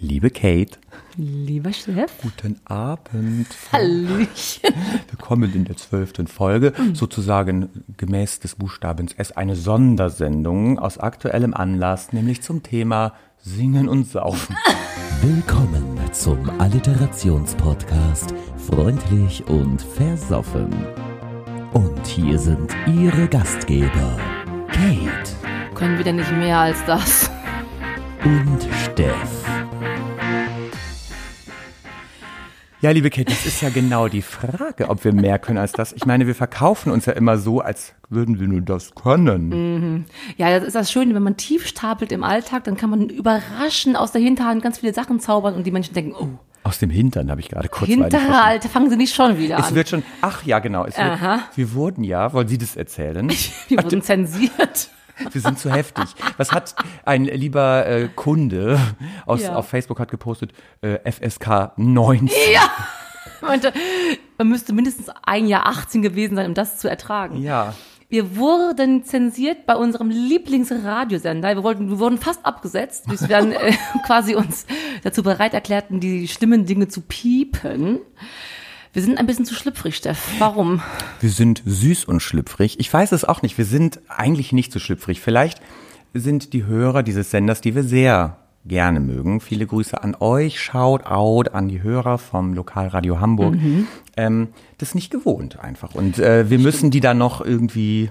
Liebe Kate. Lieber Chef. Guten Abend. Hallöchen. Willkommen in der zwölften Folge, sozusagen gemäß des Buchstabens S, eine Sondersendung aus aktuellem Anlass, nämlich zum Thema Singen und Saufen. Willkommen zum Alliterationspodcast Freundlich und Versoffen. Und hier sind Ihre Gastgeber Kate Können wir denn nicht mehr als das? und Steff. Ja, liebe Kate, das ist ja genau die Frage, ob wir mehr können als das. Ich meine, wir verkaufen uns ja immer so, als würden wir nur das können. Ja, das ist das Schöne, wenn man tief stapelt im Alltag, dann kann man überraschend aus der Hinterhand ganz viele Sachen zaubern und die Menschen denken, oh, Aus dem Hintern habe ich gerade kurz Hinterhalt, fangen Sie nicht schon wieder Es an. wird schon, ach ja, genau. Es wird, wir wurden ja, wollen Sie das erzählen? Wir wurden zensiert. Wir sind zu heftig. Was hat ein lieber äh, Kunde aus, Ja. auf Facebook hat gepostet? Äh, FSK 19. Ja. Meinte, man müsste mindestens ein Jahr 18 gewesen sein, um das zu ertragen. Ja. Wir wurden zensiert bei unserem Lieblingsradiosender. Wir, wollten, wir wurden fast abgesetzt, bis wir dann äh, quasi uns dazu bereit erklärten, die schlimmen Dinge zu piepen. Wir sind ein bisschen zu schlüpfrig, Steff. Warum? Wir sind süß und schlüpfrig. Ich weiß es auch nicht. Wir sind eigentlich nicht so schlüpfrig. Vielleicht sind die Hörer dieses Senders, die wir sehr gerne mögen. Viele Grüße an euch. Shout out an die Hörer vom Lokalradio Hamburg. Ähm, das nicht gewohnt einfach. Und äh, wir müssen die dann noch irgendwie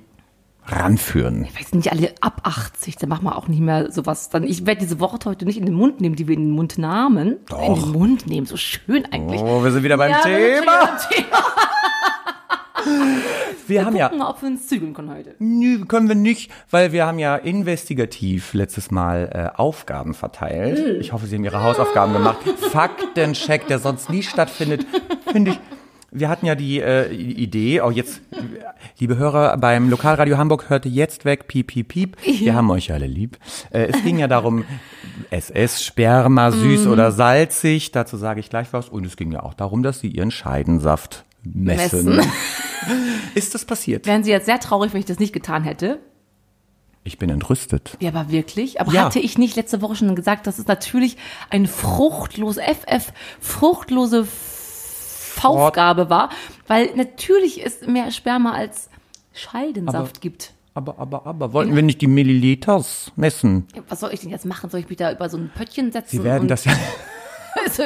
ranführen. Wir sind nicht alle ab 80, dann machen wir auch nicht mehr sowas. Dann, ich werde diese Worte heute nicht in den Mund nehmen, die wir in den Mund nahmen. In den Mund nehmen, so schön eigentlich. Oh, wir sind wieder beim Ja, wir Thema. Thema. Wir haben ja Gucken mal, ob wir uns zügeln können heute. Nö, können wir nicht, weil wir haben ja investigativ letztes Mal äh, Aufgaben verteilt. Ich hoffe, Sie haben Ihre Hausaufgaben gemacht. Faktencheck, der sonst nie stattfindet, finde ich. Wir hatten ja die äh, Idee, auch jetzt, liebe Hörer, beim Lokalradio Hamburg hörte jetzt weg, piep, piep, piep. Wir haben euch alle lieb. Äh, es ging ja darum, SS, Sperma, süß oder salzig, dazu sage ich gleich was. Und es ging ja auch darum, dass Sie Ihren Scheidensaft messen. Messen. Ist das passiert? Wären Sie jetzt sehr traurig, wenn ich das nicht getan hätte? Ich bin entrüstet. Ja, aber wirklich. Aber Ja. hatte ich nicht letzte Woche schon gesagt, dass es natürlich ein fruchtlos, FF, fruchtlose Faufgabe war, weil natürlich es mehr Sperma als Scheidensaft Aber- gibt. Aber, aber, aber, wollten wir nicht die Milliliters messen? Ja, Was soll ich denn jetzt machen? Soll ich mich da über so ein Pöttchen setzen? Sie werden das ja Also,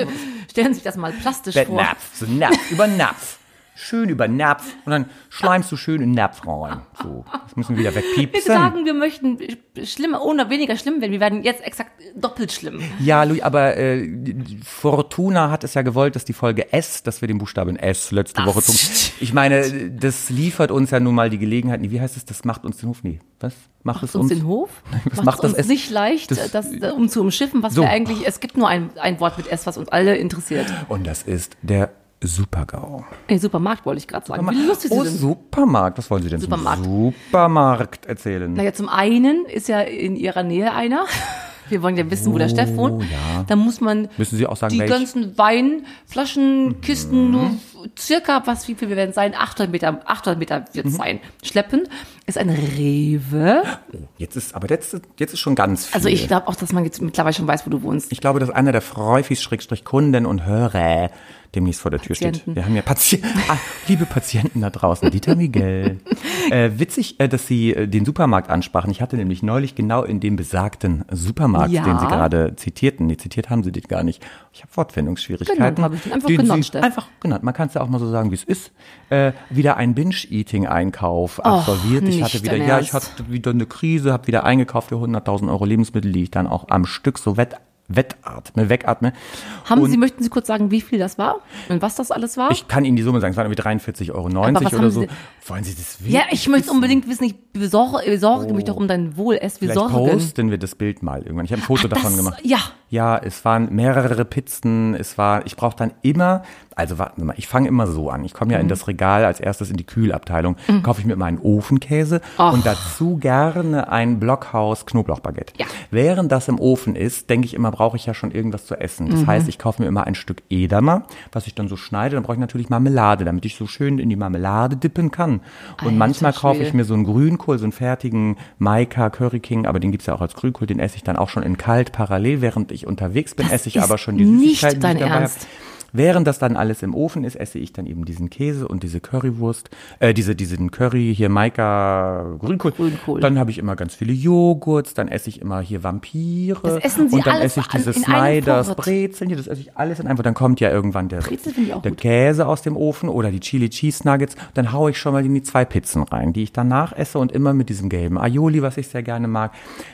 stellen Sie sich das mal plastisch vor. Napf, so Napf, über Napf. Schön über Napf. Und dann schleimst du schön in den Napf rein. So, das müssen wir wieder Wir wegpiepsen. sagen, wir möchten schlimmer oder weniger schlimm werden. Wir werden jetzt exakt doppelt schlimm. Ja, Louis, aber äh, Fortuna hat es ja gewollt, dass die Folge S, dass wir den Buchstaben S letzte Ach, Woche zum. Ich meine, das liefert uns ja nun mal die Gelegenheit. Nee, Wie heißt es? Das macht uns den Hof. Nee, was? Macht, es uns uns den Hof? Was Macht macht das uns S? nicht leicht, Das- das, um zu umschiffen, was So. wir eigentlich, es gibt nur ein, ein Wort mit S, was uns alle interessiert. Und das ist der Supergau. Ey, Supermarkt wollte ich gerade sagen. Wie lustig oh, Sie sind. Supermarkt. Was wollen Sie denn Supermarkt. zum Supermarkt erzählen? Naja, zum einen ist ja in ihrer Nähe einer. Wir wollen ja wissen, wo der Steff wohnt. Oh, ja. Da muss man Müssen Sie auch sagen, die welch? ganzen Weinflaschen, Kisten, nur circa, was, wie viel wir werden sein? 800 Meter, 800 Meter wird Mhm. es sein. Schleppen ist ein Rewe. Jetzt ist, aber jetzt, ist- jetzt ist schon ganz viel. Also ich glaube auch, dass man jetzt mittlerweile schon weiß, wo du wohnst. Ich glaube, dass einer der Freufis, Schrägstrich Kunden und Hörer demnächst vor der Tür steht. Patienten. Wir haben ja Patienten, ah, liebe Patienten da draußen, Dieter Miguel. äh, witzig, äh, dass Sie äh, den Supermarkt ansprachen. Ich hatte nämlich neulich genau in dem besagten Supermarkt, Ja. den Sie gerade zitierten, nee, zitiert haben Sie den gar nicht. Ich habe Wortfindungsschwierigkeiten. Genannt habe ich. Einfach den genannt, Sie. Einfach genannt. Man kann es ja auch mal so sagen, wie es ist. Äh, wieder ein Binge-Eating-Einkauf absolviert. Ich hatte wieder, ja, ich hatte wieder eine Krise, habe wieder eingekauft für 100.000 Euro Lebensmittel, die ich dann auch am Stück so wett, wettatme, wegatme. Haben Und Sie, möchten Sie kurz sagen, wie viel das war und was das alles war? ich kann Ihnen die Summe sagen, es waren irgendwie 43,90 Euro oder so. Sie- Wollen Sie das wissen? ja, ich möchte unbedingt wissen, ich besorge, besorge mich doch um dein Wohl. Es, wir Vielleicht posten wir das Bild mal irgendwann. Ich habe ein Foto das- davon gemacht. ja. Ja, es waren mehrere Pizzen. Es war, ich brauche dann immer, also warten Sie mal, ich fange immer so an. Ich komme ja Mhm. in das Regal als erstes in die Kühlabteilung, kaufe ich mir immer einen Ofenkäse Och. und dazu gerne ein Blockhaus Knoblauchbaguette. Ja. Während das im Ofen ist, denke ich immer, brauche ich ja schon irgendwas zu essen. Mhm. Das heißt, ich kaufe mir immer ein Stück Edamer, was ich dann so schneide. Dann brauche ich natürlich Marmelade, damit ich so schön in die Marmelade dippen kann. Und Alter manchmal kaufe ich mir so einen Grünkohl, so einen fertigen Maika Curry King, aber den gibt's ja auch als Grünkohl, den esse ich dann auch schon in kalt parallel, während ich ich unterwegs bin, esse ich aber schon die nicht Süßigkeiten, die dein ich dabei. Ernst. Während das dann alles im Ofen ist, esse ich dann eben diesen Käse und diese Currywurst, äh, diese, diesen Curry, hier Maika Grünkohl. Grünkohl. Dann habe ich immer ganz viele Joghurts, dann esse ich immer hier Vampire. Das essen Sie und dann esse ich diese Snyders. Brezeln, hier, das esse ich alles in einem. Dann kommt ja irgendwann der, der. Käse aus dem Ofen oder die Chili Cheese Nuggets. Dann haue ich schon mal in die zwei Pizzen rein, die ich danach esse und immer mit diesem gelben Aioli, was ich sehr gerne mag.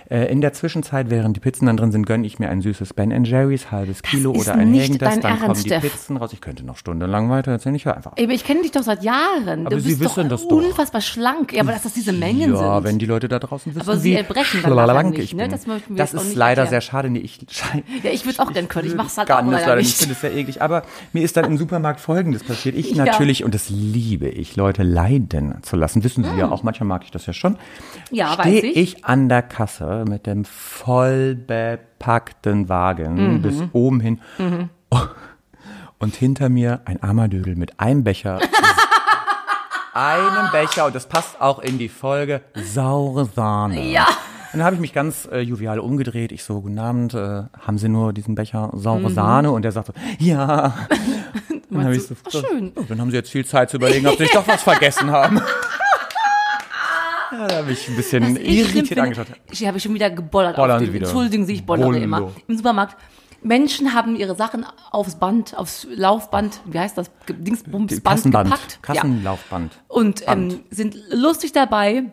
Äh, in der Zwischenzeit, während die Pizzen dann drin sind, gönne ich mir ein süßes Ben Jerry's, halbes Kilo ist oder ein dein Dann kommen Ernst, die Steff. Pizzen raus. Ich könnte noch stundenlang weiter erzählen. Ich höre einfach auf. Ich kenne dich doch seit Jahren. Aber du Sie bist wissen doch das doch. unfassbar schlank. Ja, aber dass das diese Mengen Ja, sind. wenn die Leute da draußen wissen, Aber Sie erbrechen dann schlank nicht, ich ne? bin. Das das ist leider erklären. sehr schade. Nee, ich ja, ich würde es auch gerne können. Ich mache es halt auch leider nicht. Ich finde es sehr eklig. Aber mir ist dann im Supermarkt Folgendes passiert. Ich natürlich, und das liebe ich, Leute leiden zu lassen. Wissen Sie ja auch, manchmal mag ich das ja schon. Ja, Stehe weiß ich. ich an der Kasse mit dem voll bepackten Wagen Mhm. bis oben hin. Und hinter mir ein armer Dödel mit einem Becher. einem Becher, und das passt auch in die Folge, saure Sahne. Ja. Und dann habe ich mich ganz äh, jovial umgedreht. Ich so, guten Abend, äh, haben Sie nur diesen Becher Mhm. saure Sahne? Und der sagte, ja. Dann habe ich so, Ach, schön. "Oh, dann haben Sie jetzt viel Zeit zu überlegen, ob Sie nicht doch was vergessen haben. ja, da habe ich ein bisschen irritiert angeschaut. Ich habe schon wieder gebollert Bollern auf Sie dem, wieder. Entschuldigen Sie, ich bollere Bollo. immer. Im Supermarkt. Menschen haben ihre Sachen aufs Band, aufs Laufband, wie heißt das, Dingsbumsband gepackt. Ja. Kassenlaufband. Und ähm, sind lustig dabei.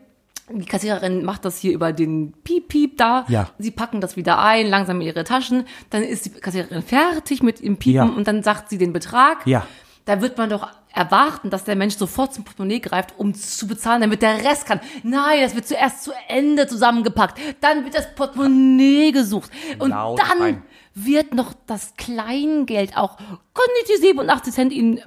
Die Kassiererin macht das hier über den Piep-Piep da. Ja. Sie packen das wieder ein, langsam in ihre Taschen. Dann ist die Kassiererin fertig mit ihrem Piepen Ja. und dann sagt sie den Betrag. Ja. Da wird man doch erwarten, dass der Mensch sofort zum Portemonnaie greift, um zu bezahlen, damit der Rest kann. Nein, das wird zuerst zu Ende zusammengepackt. Dann wird das Portemonnaie gesucht. Und Laut dann rein. Wird noch das Kleingeld auch. Können die 87 Cent Ihnen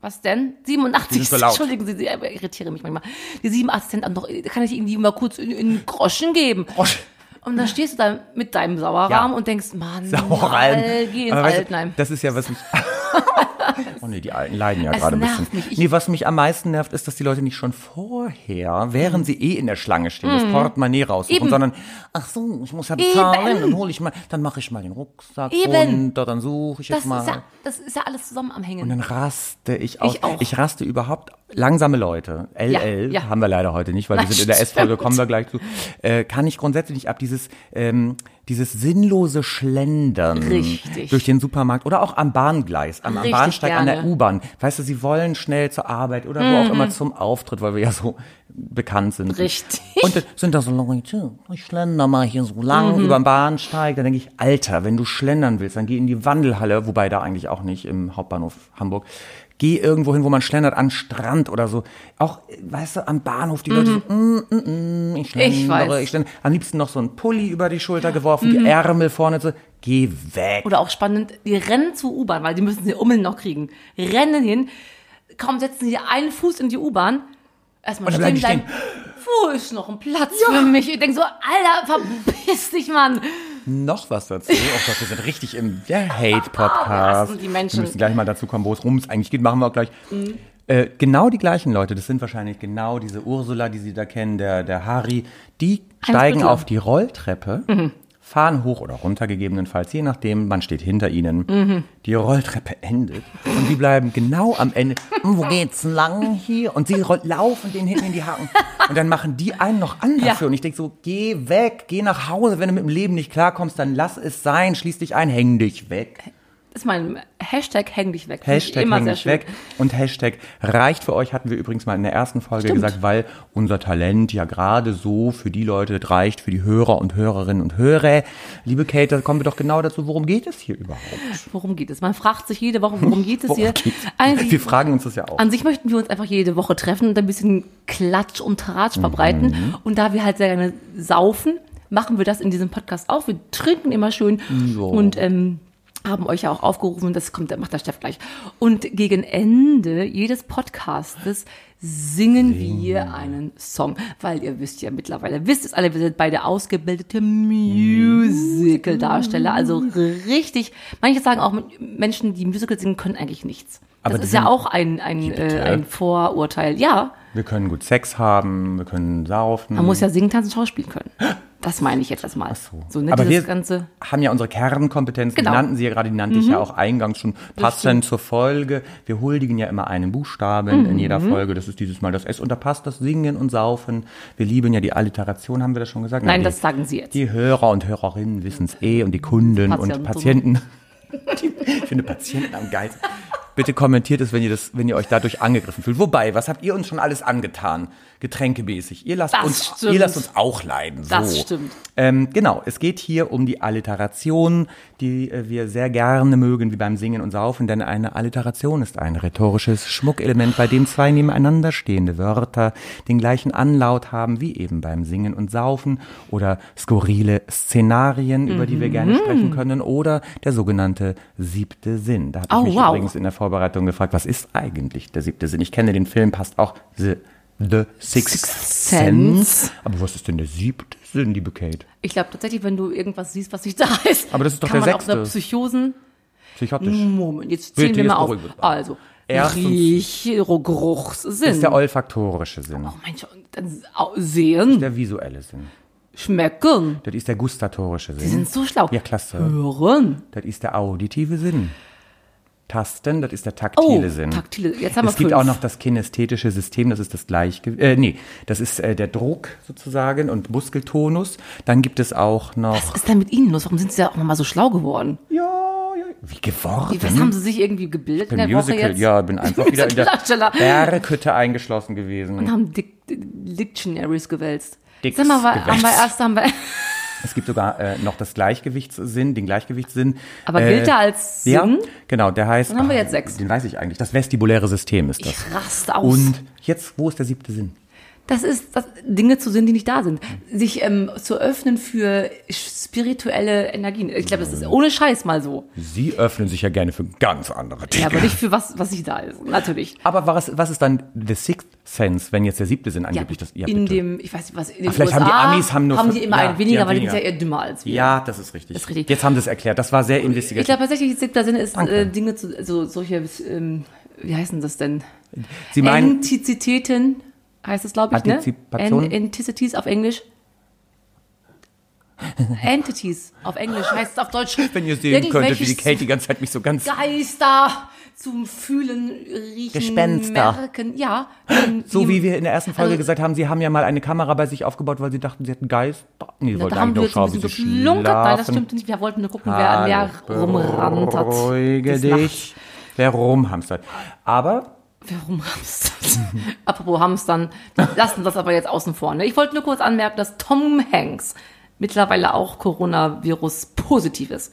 was denn? 87 sind so laut. Entschuldigen Sie, Sie irritieren mich manchmal. Die 87 Cent noch, kann ich Ihnen die mal kurz in, in Groschen geben? Groschen. Und dann stehst du da mit deinem Sauerrahm Ja. und denkst, Mann, Saueralm. Al, geh ins Aber weißt du, Altenheim. Das ist ja, was mich. oh nee, die Alten leiden ja Es gerade ein bisschen. mich. Ich- nee, was mich am meisten nervt, ist, dass die Leute nicht schon vorher, während sie eh in der Schlange stehen, das Portemonnaie raussuchen, Mhm. Eben. sondern, ach so, ich muss ja bezahlen, dann hole ich mal, dann mache ich mal den Rucksack Eben. runter, dann suche ich Das jetzt mal. ist, ja, das ist ja alles zusammen am Hängen. Und dann raste ich aus. Ich auch. raste überhaupt. Langsame Leute, LL, Ja, ja. haben wir leider heute nicht, weil wir sind in der S-Folge, kommen wir gleich zu. Äh, kann ich grundsätzlich nicht ab, dieses, ähm, dieses sinnlose Schlendern Richtig. durch den Supermarkt oder auch am Bahngleis, am, am Bahnsteig, an der gerne. Mhm. U-Bahn. Weißt du, sie wollen schnell zur Arbeit oder wo auch immer zum Auftritt, weil wir ja so bekannt sind. Richtig. Und dann sind da so Leute, ich schlender mal hier so lang Mhm. über den Bahnsteig. Da denke ich, Alter, wenn du schlendern willst, dann geh in die Wandelhalle, wobei da eigentlich auch nicht im Hauptbahnhof Hamburg. Geh irgendwo hin, wo man schlendert, an Strand oder so. Auch, weißt du, am Bahnhof, die Leute so, mm, mm, mm, ich schlendere, Mhm. weiß. ich schlendere. Am liebsten noch so ein Pulli über die Schulter geworfen, die Ärmel vorne so, geh weg. Oder auch spannend, die rennen zur U-Bahn, weil die müssen sie Ummeln noch kriegen. Rennen hin, kaum setzen sie einen Fuß in die U-Bahn, erstmal stehen bleiben. Wo ist noch ein Platz für mich? Ich denke so, Alter, verpiss dich, Mann. Noch was dazu. Oh Gott, wir sind richtig im der Hate-Podcast. die Menschen. Wir müssen gleich mal dazu kommen, wo es rum es eigentlich geht. Machen wir auch gleich. Äh, genau die gleichen Leute, das sind wahrscheinlich genau diese Ursula, die Sie da kennen, der, der Harry, die steigen Butler. auf die Rolltreppe, fahren hoch oder runter gegebenenfalls, je nachdem, man steht hinter ihnen. Die Rolltreppe endet und die bleiben genau am Ende. "Hm, Wo geht's lang hier? Und sie laufen den hinten in die Haken. Und dann machen die einen noch an Ja. dafür. Und ich denke so, geh weg, geh nach Hause. Wenn du mit dem Leben nicht klarkommst, dann lass es sein, schließ dich ein, häng dich weg. Ist mein Hashtag, häng dich weg. Hashtag immer häng dich weg. Und Hashtag reicht für euch, hatten wir übrigens mal in der ersten Folge Stimmt. gesagt, weil unser Talent ja gerade so für die Leute reicht, für die Hörer und Hörerinnen und Hörer. Liebe Kate, da kommen wir doch genau dazu, worum geht es hier überhaupt? Worum geht es? Man fragt sich jede Woche, worum geht es Worum hier? geht's? Eigentlich- Wir fragen uns das ja auch. An sich möchten wir uns einfach jede Woche treffen und ein bisschen Klatsch und Tratsch verbreiten. Mhm. Und da wir halt sehr gerne saufen, machen wir das in diesem Podcast auch. Wir trinken immer schön und ähm, haben euch ja auch aufgerufen, das kommt, macht der Steff gleich. Und gegen Ende jedes Podcastes singen wir einen Song, weil ihr wisst ja mittlerweile, wisst es alle, wir sind beide ausgebildete Musical-Darsteller, also richtig, manche sagen auch, Menschen, die Musical singen, können eigentlich nichts. Aber das ist ja auch ein, ein, äh, ein Vorurteil. Ja, Wir können gut Sex haben, wir können saufen. man muss ja singen, tanzen, schauspielen können. Das meine ich jetzt erstmal. Ach so. so ne, Aber wir ganze. haben ja unsere Kernkompetenzen, Genau. Mhm. die nannten Sie ja gerade, die nannte ich ja auch eingangs schon passend zur Folge. Wir huldigen ja immer einen Buchstaben Mhm. in jeder Folge. Das ist dieses Mal das S und da passt das Singen und Saufen. Wir lieben ja die Alliteration, haben wir das schon gesagt? Nein, die, das sagen Sie jetzt. Die Hörer und Hörerinnen wissen es eh und die Kunden Patienten. und Patienten. Die, ich finde Patienten am geilsten. Bitte kommentiert es, wenn ihr das, wenn ihr euch dadurch angegriffen fühlt. Wobei, was habt ihr uns schon alles angetan? Getränkemäßig. Ihr lasst Das uns, stimmt. ihr lasst uns auch leiden. So. Das stimmt. Ähm, genau, es geht hier um die Alliteration, die äh, wir sehr gerne mögen, wie beim Singen und Saufen, denn eine Alliteration ist ein rhetorisches Schmuckelement, bei dem zwei nebeneinander stehende Wörter den gleichen Anlaut haben, wie eben beim Singen und Saufen oder skurrile Szenarien, über die wir gerne Mhm. sprechen können, oder der sogenannte siebte Sinn. Da habe ich Oh, mich wow. übrigens in der Vorbereitung gefragt, was ist eigentlich der siebte Sinn? Ich kenne den Film, passt auch The, The Sixth Sense. Sense. Aber was ist denn der siebte Sinn, liebe Kate? Ich glaube tatsächlich, wenn du irgendwas siehst, was nicht da ist, Aber das ist doch kann der man auch sechste. eine Psychosen. Psychotisch. Moment, jetzt zählen Bitte, wir mal auf. Also, Erstens- Riech, Geruchssinn. Das ist der olfaktorische Sinn. oh Mensch, dann au- sehen, Der visuelle Sinn. schmecken. Das ist der gustatorische Sinn. Die sind so schlau. Ja, klasse. Hören. Das ist der auditive Sinn. Tasten, das ist der Oh, taktile Sinn. taktile. Jetzt haben wir es gibt fünf. auch noch das kinästhetische System, das ist das Gleichgewicht. Äh, nee, das ist äh, der Druck sozusagen und Muskeltonus. Dann gibt es auch noch. Was ist denn mit Ihnen los? Warum sind Sie da auch nochmal so schlau geworden? Ja, ja. Wie geworden? Was haben Sie sich irgendwie gebildet in der Woche Musical, jetzt? ja, bin einfach wieder in der. Berghütte eingeschlossen gewesen. Und haben Dic Dictionaries gewälzt. Dicks Sag mal, wa- haben wir gewälzt. erst, haben wir, Es gibt sogar äh, noch das Gleichgewichtssinn, den Gleichgewichtssinn. aber äh, gilt er als Ja, Sinn? genau, der heißt. Dann haben wir jetzt sechs. Den weiß ich eigentlich. Das vestibuläre System ist das. Ich raste aus. Und jetzt, wo ist der siebte Sinn? Das ist das, Dinge zu sehen, die nicht da sind. Sich ähm, zu öffnen für spirituelle Energien. Ich glaube, das ist ohne Scheiß mal so. Sie öffnen sich ja gerne für ganz andere Dinge. Ja, aber nicht für was, was nicht da ist. Natürlich. Aber was, was ist dann the sixth sense, wenn jetzt der siebte Sinn Ja, angeblich das? Ja, in bitte. dem, ich weiß nicht was, in den Ach, vielleicht USA haben die Amis haben nur haben die immer ja, einen weniger, weil die sind ja eher dümmer als wir. ja, das ist richtig. Das ist richtig. Jetzt haben sie es erklärt. Das war sehr investigativ. Ich glaube tatsächlich, siebter Sinn ist äh, Dinge zu, so solche, ähm, wie heißen das denn? Sie meinen, Entizitäten heißt es, glaube ich, ne? Antizipation? En Entities auf Englisch. Entities auf Englisch heißt es auf Deutsch. wenn ihr sehen könntet, wie die Kate die ganze Zeit mich so ganz Geister zum Fühlen, Riechen, Gespenster. Merken. Ja. So wie wir in der ersten Folge also- gesagt haben, sie haben ja mal eine Kamera bei sich aufgebaut, weil sie dachten, sie hätten Geist. Nee, sie wollten eigentlich nur schauen, wie sie geflunkert. Nein, das schlafen. stimmt nicht. Wir wollten nur gucken, wer an der rumranntert. Beruhige dich. Nachts. Wer rumhamstert. Aber Wer rumhamstert. Apropos Hamstern, lassen das aber jetzt außen vor. Ne? Ich wollte nur kurz anmerken, dass Tom Hanks mittlerweile auch Coronavirus positiv ist.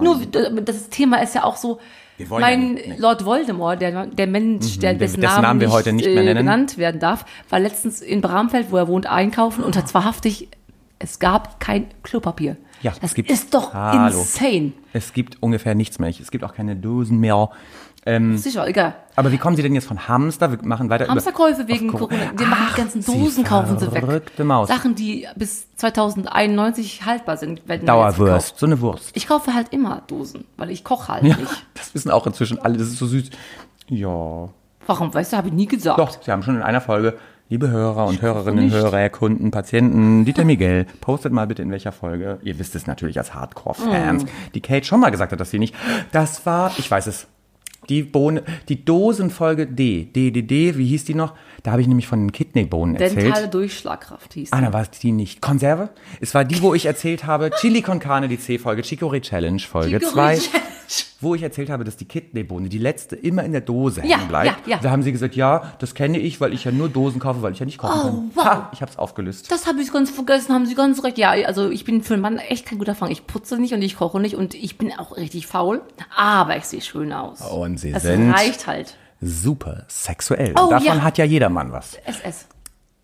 Nur das Thema ist ja auch so, ja mein nicht, nee. Lord Voldemort, der, der Mensch, der, dessen, dessen Namen wir heute nicht mehr äh, nennen. genannt werden darf, war letztens in Bramfeld, wo er wohnt, einkaufen und hat zwar haftig, es gab kein Klopapier. Ja, das es gibt- ist doch Hallo. insane. es gibt ungefähr nichts mehr. Es gibt auch keine Dosen mehr. Ähm, Sicher, egal. aber wie kommen Sie denn jetzt von Hamster? Wir machen weiter Hamsterkäufe wegen Corona. Die machen die ganzen Dosen, kaufen sie weg. verrückte Maus. Sachen, die bis 2091 haltbar sind, werden Dauerwurst, so eine Wurst. Ich kaufe halt immer Dosen, weil ich koche halt Ja, nicht. das wissen auch inzwischen alle. Das ist so süß. Ja, Warum, weißt du, habe ich nie gesagt. doch, Sie haben schon in einer Folge, liebe Hörer und Hörerinnen, nicht. Hörer, Kunden, Patienten, Dieter Miguel, postet mal bitte in welcher Folge. Ihr wisst es natürlich als Hardcore-Fans. Mm. Die Kate schon mal gesagt hat, dass sie nicht. Das war, ich weiß es. Die Bohne, die Dosenfolge D, D, D, D, wie hieß die noch? Da habe ich nämlich von den Kidneybohnen erzählt. Dentale Durchschlagkraft hieß Ah, die. dann war es die nicht. Konserve? Es war die, wo ich erzählt habe, Chili con Carne, die C-Folge, Chicorée Challenge, Folge Chicorée 2. Wo ich erzählt habe, dass die Kidneybohne, die letzte, immer in der Dose Ja, hängen bleibt. ja, ja. Da haben sie gesagt, ja, das kenne ich, weil ich ja nur Dosen kaufe, weil ich ja nicht kochen Oh, kann. wow. Ha, ich habe es aufgelöst. Das habe ich ganz vergessen, haben Sie ganz recht. Ja, also ich bin für einen Mann echt kein guter Fang. Ich putze nicht und ich koche nicht und ich bin auch richtig faul. Aber ich sehe schön aus. Und sie es sind reicht halt. super sexuell. Oh, Davon ja. hat ja jedermann was. SS.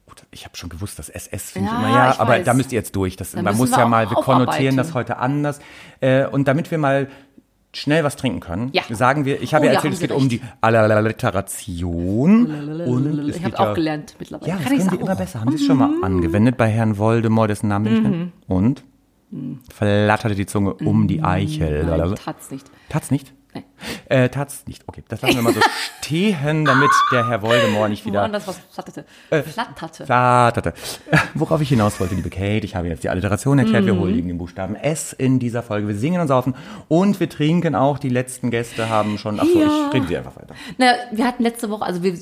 Gut, ich habe schon gewusst, dass SS finde Ja, ich immer, ja, ich aber weiß. da müsst ihr jetzt durch. Das, Da man muss wir ja mal, wir konnotieren das heute anders. Äh, und damit wir mal schnell was trinken können, Ja. sagen wir, ich habe Oh, ja erzählt, es geht um die Alliteration. Und Ich habe auch ja, gelernt mittlerweile. Ja, das können Sie immer besser. Haben Sie es schon mal angewendet bei Herrn Voldemort, dessen Namen ich Mhm. Und? Flatterte die Zunge um die Eichel. Nein, tat's nicht. Tat's nicht? Nee. Äh, Taz nicht. Okay, das lassen wir mal so stehen, damit der Herr Voldemort nicht wieder Woanders was flatterte. Flatterte. Flatterte. Worauf ich hinaus wollte, liebe Kate, ich habe jetzt die Alliteration erklärt, wir huldigen den Buchstaben S in dieser Folge. Wir singen und saufen und wir trinken auch. Die letzten Gäste haben schon, achso, Ja. ich rede sie einfach weiter. Na, wir hatten letzte Woche, also wir,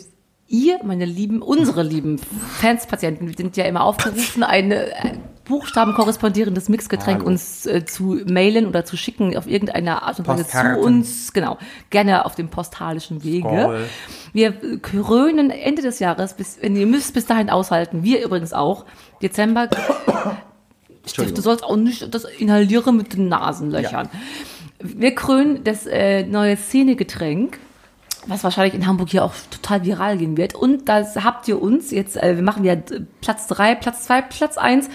ihr, meine lieben, unsere lieben Fans, Patienten, wir sind ja immer aufgerufen, eine äh, Buchstaben korrespondierendes Mixgetränk Hallo. uns äh, zu mailen oder zu schicken auf irgendeine Art und Weise zu uns, genau, gerne auf dem postalischen Wege. Scroll. Wir krönen Ende des Jahres, bis, wenn ihr müsst bis dahin aushalten, wir übrigens auch, Dezember, Stift, du sollst auch nicht das inhalieren mit den Nasenlöchern. Wir krönen das äh, neue Szenegetränk, was wahrscheinlich in Hamburg hier auch total viral gehen wird. Und das habt ihr uns jetzt, äh, wir machen ja äh, Platz drei, Platz zwei, Platz eins,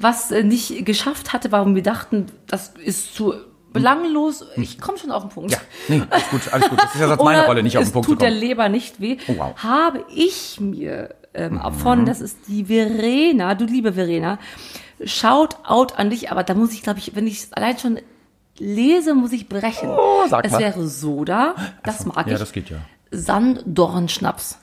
was äh, nicht geschafft hatte, warum wir dachten, das ist zu belanglos. Ich komme schon auf den Punkt. Ja, nee, alles gut, alles gut. Das ist ja meine Rolle, nicht auf den Punkt zu tut der kommen. Leber nicht weh. Oh, wow. Mhm. Habe ich mir ähm, von, das ist die Verena, du liebe Verena, Shout out an dich, aber da muss ich, glaube ich, wenn ich allein schon lese, muss ich brechen. Oh, sag es mal. wäre Soda, das mag Ja, ich. das geht ja. Sanddornschnaps.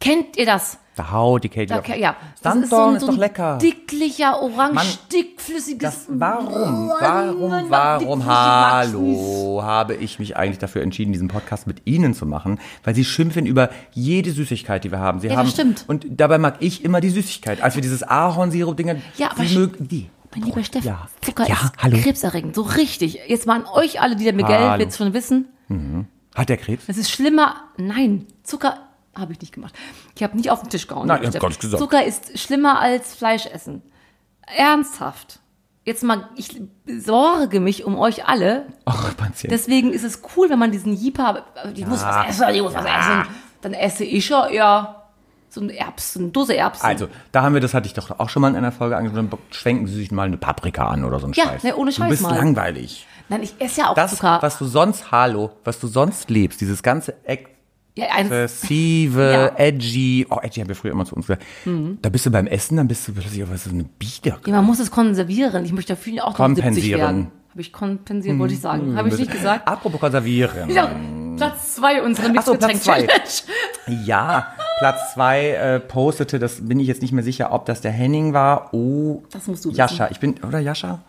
Kennt ihr das? Da haut die Kate Da, wieder. ja, das Sanddorn ist, ist so ein, doch so ein lecker. dicklicher, orange, dickflüssiges. Das, warum, warum, warum, hallo, habe ich mich eigentlich dafür entschieden, diesen Podcast mit Ihnen zu machen, weil Sie schimpfen über jede Süßigkeit, die wir haben. Sie Ja, das haben stimmt. Und dabei mag ich immer die Süßigkeit. Als wir dieses Ahornsirup-Dinger, Ja, aber Sie mögen die. Mein lieber Steffen, Ja. Zucker Ja, ist hallo. krebserregend, so richtig. Jetzt mal an euch alle, die Geld Hallo. jetzt schon wissen. Hat der Krebs? Es ist schlimmer. Nein, Zucker habe ich nicht gemacht. Ich habe nicht auf den Tisch gehauen. Nein, ich hab Steffen. gar nicht gesagt. Zucker ist schlimmer als Fleisch essen. Ernsthaft. Jetzt mal, ich sorge mich um euch alle. Ach, Panzchen. Deswegen ist es cool, wenn man diesen Jeeper, ich muss was essen, ich muss was essen. Dann esse ich ja eher so ein Erbsen, Dose Erbsen. Also, da haben wir, das hatte ich doch auch schon mal in einer Folge angesprochen, schwenken Sie sich mal eine Paprika an oder so ein Ja, Scheiß. ne, ohne Du Scheiß bist mal. langweilig. Nein, ich esse ja auch Das, Zucker. was du sonst, hallo, was du sonst lebst, dieses ganze ja, ein, exzessive, Ja. Mhm. edgy, oh, edgy haben wir früher immer zu uns gesagt. Da bist du beim Essen, dann bist du plötzlich auf so eine Bieder. ja, man muss es konservieren. Ich möchte dafür auch noch 70 Kompensieren. werden. Habe ich kompensiert, wollte ich sagen. Habe ich nicht gesagt? Apropos konservieren. Ja, Platz zwei unserer Ach so. Mixgetränk-Challenge. Ja, Platz zwei äh, postete, das bin ich jetzt nicht mehr sicher, ob das der Henning war. Oh, Das musst du wissen. Jascha, ich bin, oder Jascha?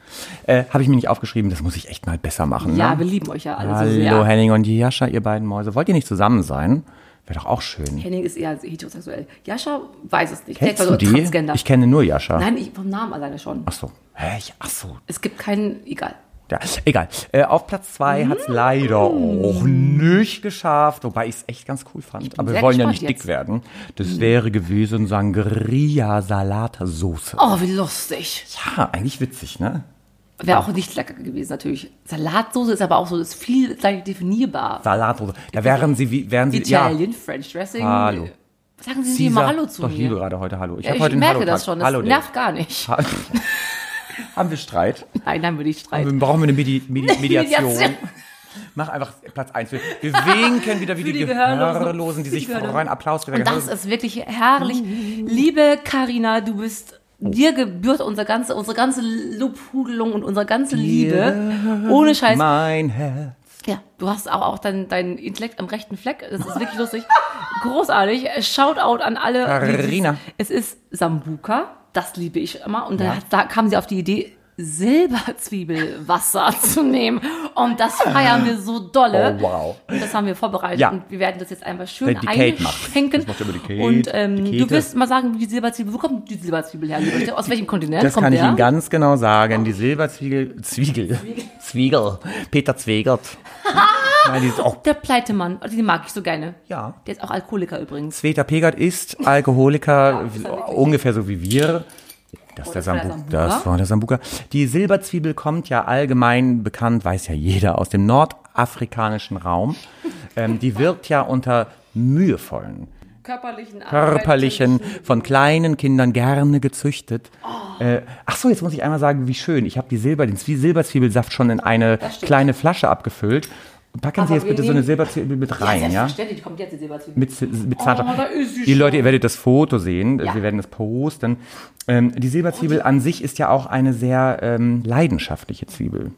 Äh, Habe ich mir nicht aufgeschrieben, das muss ich echt mal besser machen. Ja, ne? wir lieben euch ja alle so Hallo sehr. Henning und Jascha, ihr beiden Mäuse. Wollt ihr nicht zusammen sein? Wäre doch auch schön. Henning ist eher heterosexuell. Jascha weiß es nicht. Kennst Vielleicht du so die? Transgender. Ich kenne nur Jascha. Nein, ich, vom Namen alleine schon. Ach so. Hä? Ich- Ach so. Es gibt keinen, egal. Ja, egal. Äh, auf Platz zwei hat's leider auch nicht geschafft, wobei ich es echt ganz cool fand. Aber wir wollen ja nicht jetzt. dick werden. Das wäre gewesen Sangria Salatsoße. Oh, wie lustig. Ja, eigentlich witzig, ne? Wäre auch nicht lecker gewesen, natürlich. Salatsoße ist aber auch so, ist viel gleich definierbar. Salatsoße. Da wären sie, wie, wären sie, Italien, French Dressing. Hallo. Sagen Sie ja. immer Caesar. Hallo zu Doch, mir. ich liebe gerade heute Hallo. Ich ja, ich heute merke das schon. Das Hallo, nervt gar nicht. Haben wir Streit? Nein, nein, würde ich streiten. Brauchen wir eine Medi Medi Mediation? Mediation. Mach einfach Platz eins. Wir, wir winken wieder wie die, die Gehörlosen. Gehörlosen, die die sich Gehörlosen. freuen. Applaus die Und das ist wirklich herrlich. Liebe Karina, du bist dir gebührt unser ganze, unsere ganze Lobhudelung und unsere ganze Liebe. Ohne Scheiß. Mein Herz. Ja, du hast auch, auch dein, dein Intellekt am rechten Fleck. Das ist wirklich lustig. Großartig. Shoutout an alle. die Carina. Es ist Sambuka. Das liebe ich immer. Und da, da kam sie auf die Idee, Silberzwiebelwasser zu nehmen. Und das feiern wir so dolle. Oh, wow. Und das haben wir vorbereitet. Ja. Und wir werden das jetzt einfach schön Die Kate macht. einschenken. Das macht die Kate, Und ähm, die du wirst mal sagen, wie die Silberzwiebel, wo kommt die Silberzwiebel her? Aus welchem Kontinent Das kommt kann ich der? Ihnen ganz genau sagen. Die Silberzwiegel, Zwiegel, Zwiegel, Peter Zwegert. Nein, die ist auch, der Pleitemann, Oh, den mag ich so gerne. ja. Der ist auch Alkoholiker übrigens. Zweter Pegert ist Alkoholiker, ist er wirklich. ungefähr so wie wir. Das ist der war der. Sambuca. Das war der Sambuca. Die Silberzwiebel kommt ja allgemein bekannt, weiß ja jeder, aus dem nordafrikanischen Raum. Ähm, die wirkt ja unter mühevollen, Körperlichen, körperlichen, von kleinen Kindern gerne gezüchtet. Äh, ach so, jetzt muss ich einmal sagen, wie schön. Ich habe die Silber, den Zwie Silberzwiebelsaft schon in eine kleine Flasche abgefüllt. Packen Sie jetzt bitte so eine Silberzwiebel mit rein, ja? selbstverständlich kommt jetzt die Silberzwiebel. mit, mit. Oh, sie die Leute, ihr werdet das Foto sehen, Ja. wir werden es posten. Ähm, die Silberzwiebel an sich ist ja auch eine sehr ähm, leidenschaftliche Zwiebel.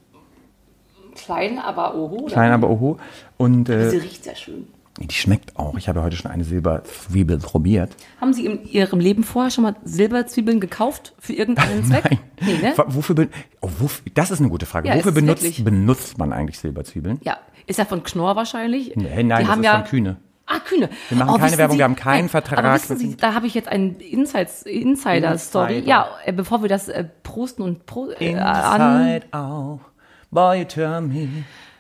Klein, aber oho. Klein, aber oho. Und äh, Sie riecht sehr schön. die schmeckt auch. Ich habe heute schon eine Silberzwiebel probiert. Haben Sie in Ihrem Leben vorher schon mal Silberzwiebeln gekauft für irgendeinen Zweck? Nein. Nee, ne? Wofür, oh, wof- das ist eine gute Frage. Ja, Wofür benutzt, benutzt man eigentlich Silberzwiebeln? Ja. Ist ja von Knorr wahrscheinlich. Nee, nein, Die das haben ist ja, von Kühne. Ah, Kühne. Wir machen keine wissen Werbung, wir haben keinen Vertrag Aber wissen Sie, da habe ich jetzt einen Insights- Insider-Story. Insider. Ja, äh, bevor wir das äh, prosten und pro, äh, an. Inside out, boy, tell me.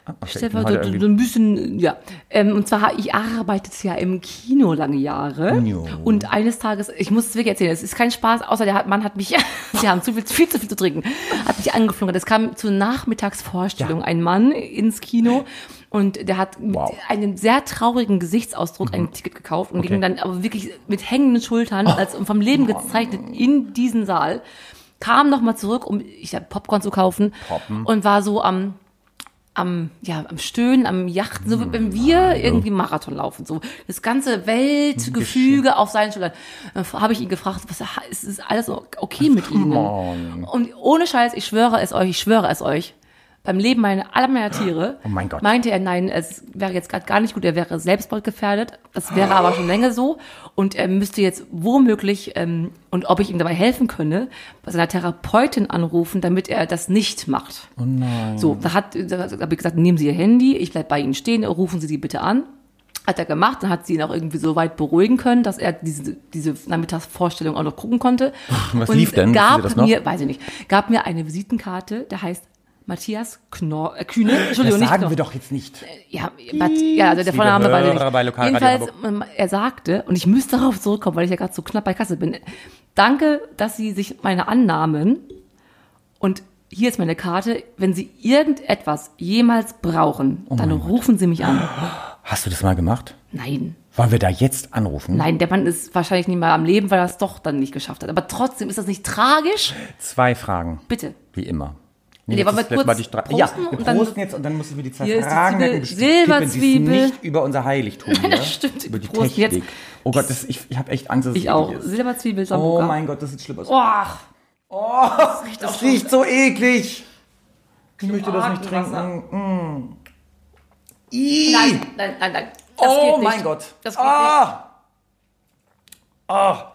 Okay, Stefan, so, so irgendwie- ein bisschen, ja. Ähm, und zwar, ich arbeitete ja im Kino lange Jahre. Jo. Und eines Tages, ich muss es wirklich erzählen, es ist kein Spaß, außer der Mann hat mich, sie haben zu viel, viel zu viel zu trinken, hat mich angeflogen. Es kam zur Nachmittagsvorstellung Ja. ein Mann ins Kino und der hat mit Wow. Mhm. einem sehr traurigen Gesichtsausdruck ein Ticket gekauft und Okay. ging dann aber wirklich mit hängenden Schultern, als vom Leben gezeichnet, in diesen Saal. Kam nochmal zurück, um ich hab Popcorn zu kaufen Poppen. und war so am am, ja, am Stöhnen, am Yachten, so wie Hm, wenn wir irgendwie Marathon laufen, so das ganze Weltgefüge auf seinen Schultern. Dann habe ich ihn gefragt, was ist, ist alles okay mit Ihnen? on. Und ohne Scheiß, ich schwöre es euch, ich schwöre es euch. Beim Leben meiner, aller meiner Tiere Oh mein Gott. meinte er, nein, es wäre jetzt gerade gar nicht gut, er wäre selbstmordgefährdet. Das wäre aber schon länger so. Und er müsste jetzt womöglich, ähm, und ob ich ihm dabei helfen könne, bei seiner Therapeutin anrufen, damit er das nicht macht. Oh nein. So, da hat, da habe ich gesagt, nehmen Sie Ihr Handy, ich bleib bei Ihnen stehen, rufen Sie sie bitte an. Hat er gemacht, dann hat sie ihn auch irgendwie so weit beruhigen können, dass er diese, diese Nachmittagsvorstellung auch noch gucken konnte. Was Und lief denn? Gab mir, weiß ich nicht, gab mir eine Visitenkarte, der heißt Matthias Knorr, äh, Kühne, Das Entschuldigung, nicht sagen Knorr. wir doch jetzt nicht. Ja, but, ja, also der Vorname nicht. Lokalradio Jedenfalls, ähm, er sagte, und ich müsste darauf zurückkommen, weil ich ja gerade so knapp bei Kasse bin. Danke, dass Sie sich meine annahmen. Und hier ist meine Karte. Wenn Sie irgendetwas jemals brauchen, Oh dann rufen Sie mich an. Hast du das mal gemacht? Nein. Wollen wir da jetzt anrufen? Nein, der Mann ist wahrscheinlich nicht mehr am Leben, weil er es doch dann nicht geschafft hat. Aber trotzdem ist das nicht tragisch? Zwei Fragen. Bitte. Wie immer. Nee, jetzt wollen wir das Mal kurz dich dra- prosten ja, wir und dann- prosten jetzt und dann musst du mir die zwei die Fragen merken. Silberzwiebel. nicht über unser Heiligtum. Hier, das stimmt. Über die Technik. Oh Gott, das, ich, ich habe echt Angst, dass es Ich auch. ist. Silberzwiebel, Oh Sambuca. mein Gott, das sieht schlimm aus. Oh, das riecht so eklig. Ich möchte das nicht trinken. Mm. Nein, nein, nein, nein. Das oh geht nicht. mein Gott. Das geht nicht. ah. Ah.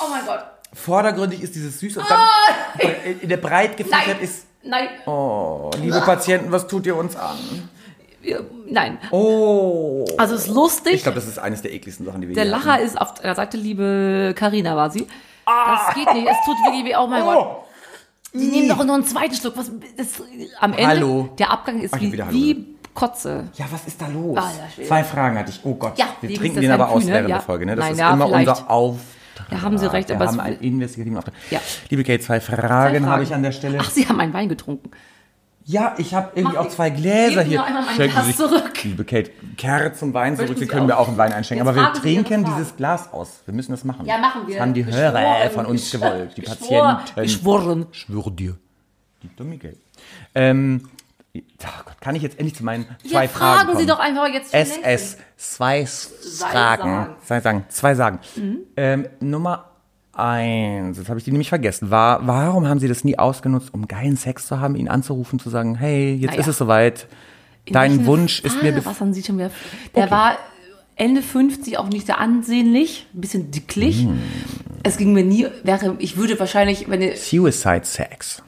Oh mein Gott. Vordergründig ist dieses süß und dann in der breit Nein. ist. Nein. Oh, liebe Patienten, was tut ihr uns an? Nein. Oh. Also es ist lustig. Ich glaube, das ist eines der ekligsten Sachen, die wir der hier Lacher ist auf der Seite, liebe Karina war sie. Das geht nicht. Es tut wirklich weh. Oh mein hatten. Gott. Oh. Die nehmen doch noch einen zweiten Schluck. Was, das, am Ende, Hallo. der Abgang ist Ach, wie, wie Kotze. Ja, was ist da los? Schwede. Zwei Fragen hatte ich. Oh Gott. Ja, wir trinken den aber aus während ja. der Folge. Ne? Das Nein, ist ja, immer vielleicht. unser Auftrag. Da haben Sie recht, Wir aber haben einen investigativen Auftrag. Ja. Liebe Kate, zwei Fragen, habe ich an der Stelle. Ach, Sie haben einen Wein getrunken. Ja, ich habe irgendwie Mach auch zwei Gläser hier. Schenken Sie sich, zurück. Liebe Kate, Kehre zum Wein zurück. Möchten Sie Sie können mir auch? auch einen Wein einschenken. Jetzt Aber wir trinken dieses Glas aus. Wir müssen das machen. Ja, machen wir. Das haben die Geschworen, Hörer von uns gewollt. Die Patienten. geschworen. Ich schwöre dir. Die dumme Kate. Ähm, oh Gott, kann ich jetzt endlich zu meinen zwei ja, Fragen fragen kommen? Sie doch einfach jetzt. SS, zwei Fragen. Zwei sagen. Zwei sagen. Mhm. Ähm, Nummer eins, jetzt habe ich die nämlich vergessen, war, warum haben Sie das nie ausgenutzt, um geilen Sex zu haben, ihn anzurufen, zu sagen, hey, jetzt Naja. ist es soweit, In dein Wunsch ist mir... Was haben Sie schon wieder? Der Okay. war Ende 50 auch nicht sehr ansehnlich, ein bisschen dicklich. Hm. Es ging mir nie, wäre, ich würde wahrscheinlich, wenn Suicide Sex.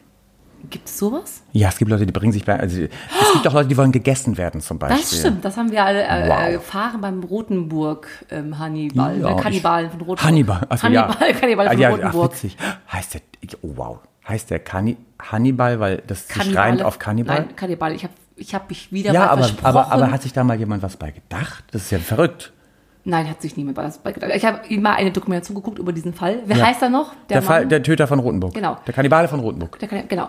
Gibt es sowas? Ja, es gibt Leute, die bringen sich bei, also es gibt auch Leute, die wollen gegessen werden zum Beispiel. Das stimmt, das haben wir alle äh, Wow. äh, erfahren beim Rotenburg ähm, Hannibal, Ja, ne? Kannibalen von Rotenburg. Hannibal, also Hannibal, ja. Kannibal von ja, Rotenburg. Ach, witzig. Heißt der, oh wow, heißt der Kanni Hannibal, weil das sich Kannibale- reimt auf Kannibal? Nein, Kannibal. Ich habe ich hab mich wieder ja, aber, versprochen. aber, aber hat sich da mal jemand was bei gedacht? Das ist ja verrückt. Nein, hat sich niemand was bei gedacht. Ich habe ihm mal eine Dokumentation geguckt über diesen Fall. Wer Ja. heißt er noch? Der, Fall, Mann? der Töter von Rotenburg. Genau. Der Kannibale von Rotenburg. Der kann, genau.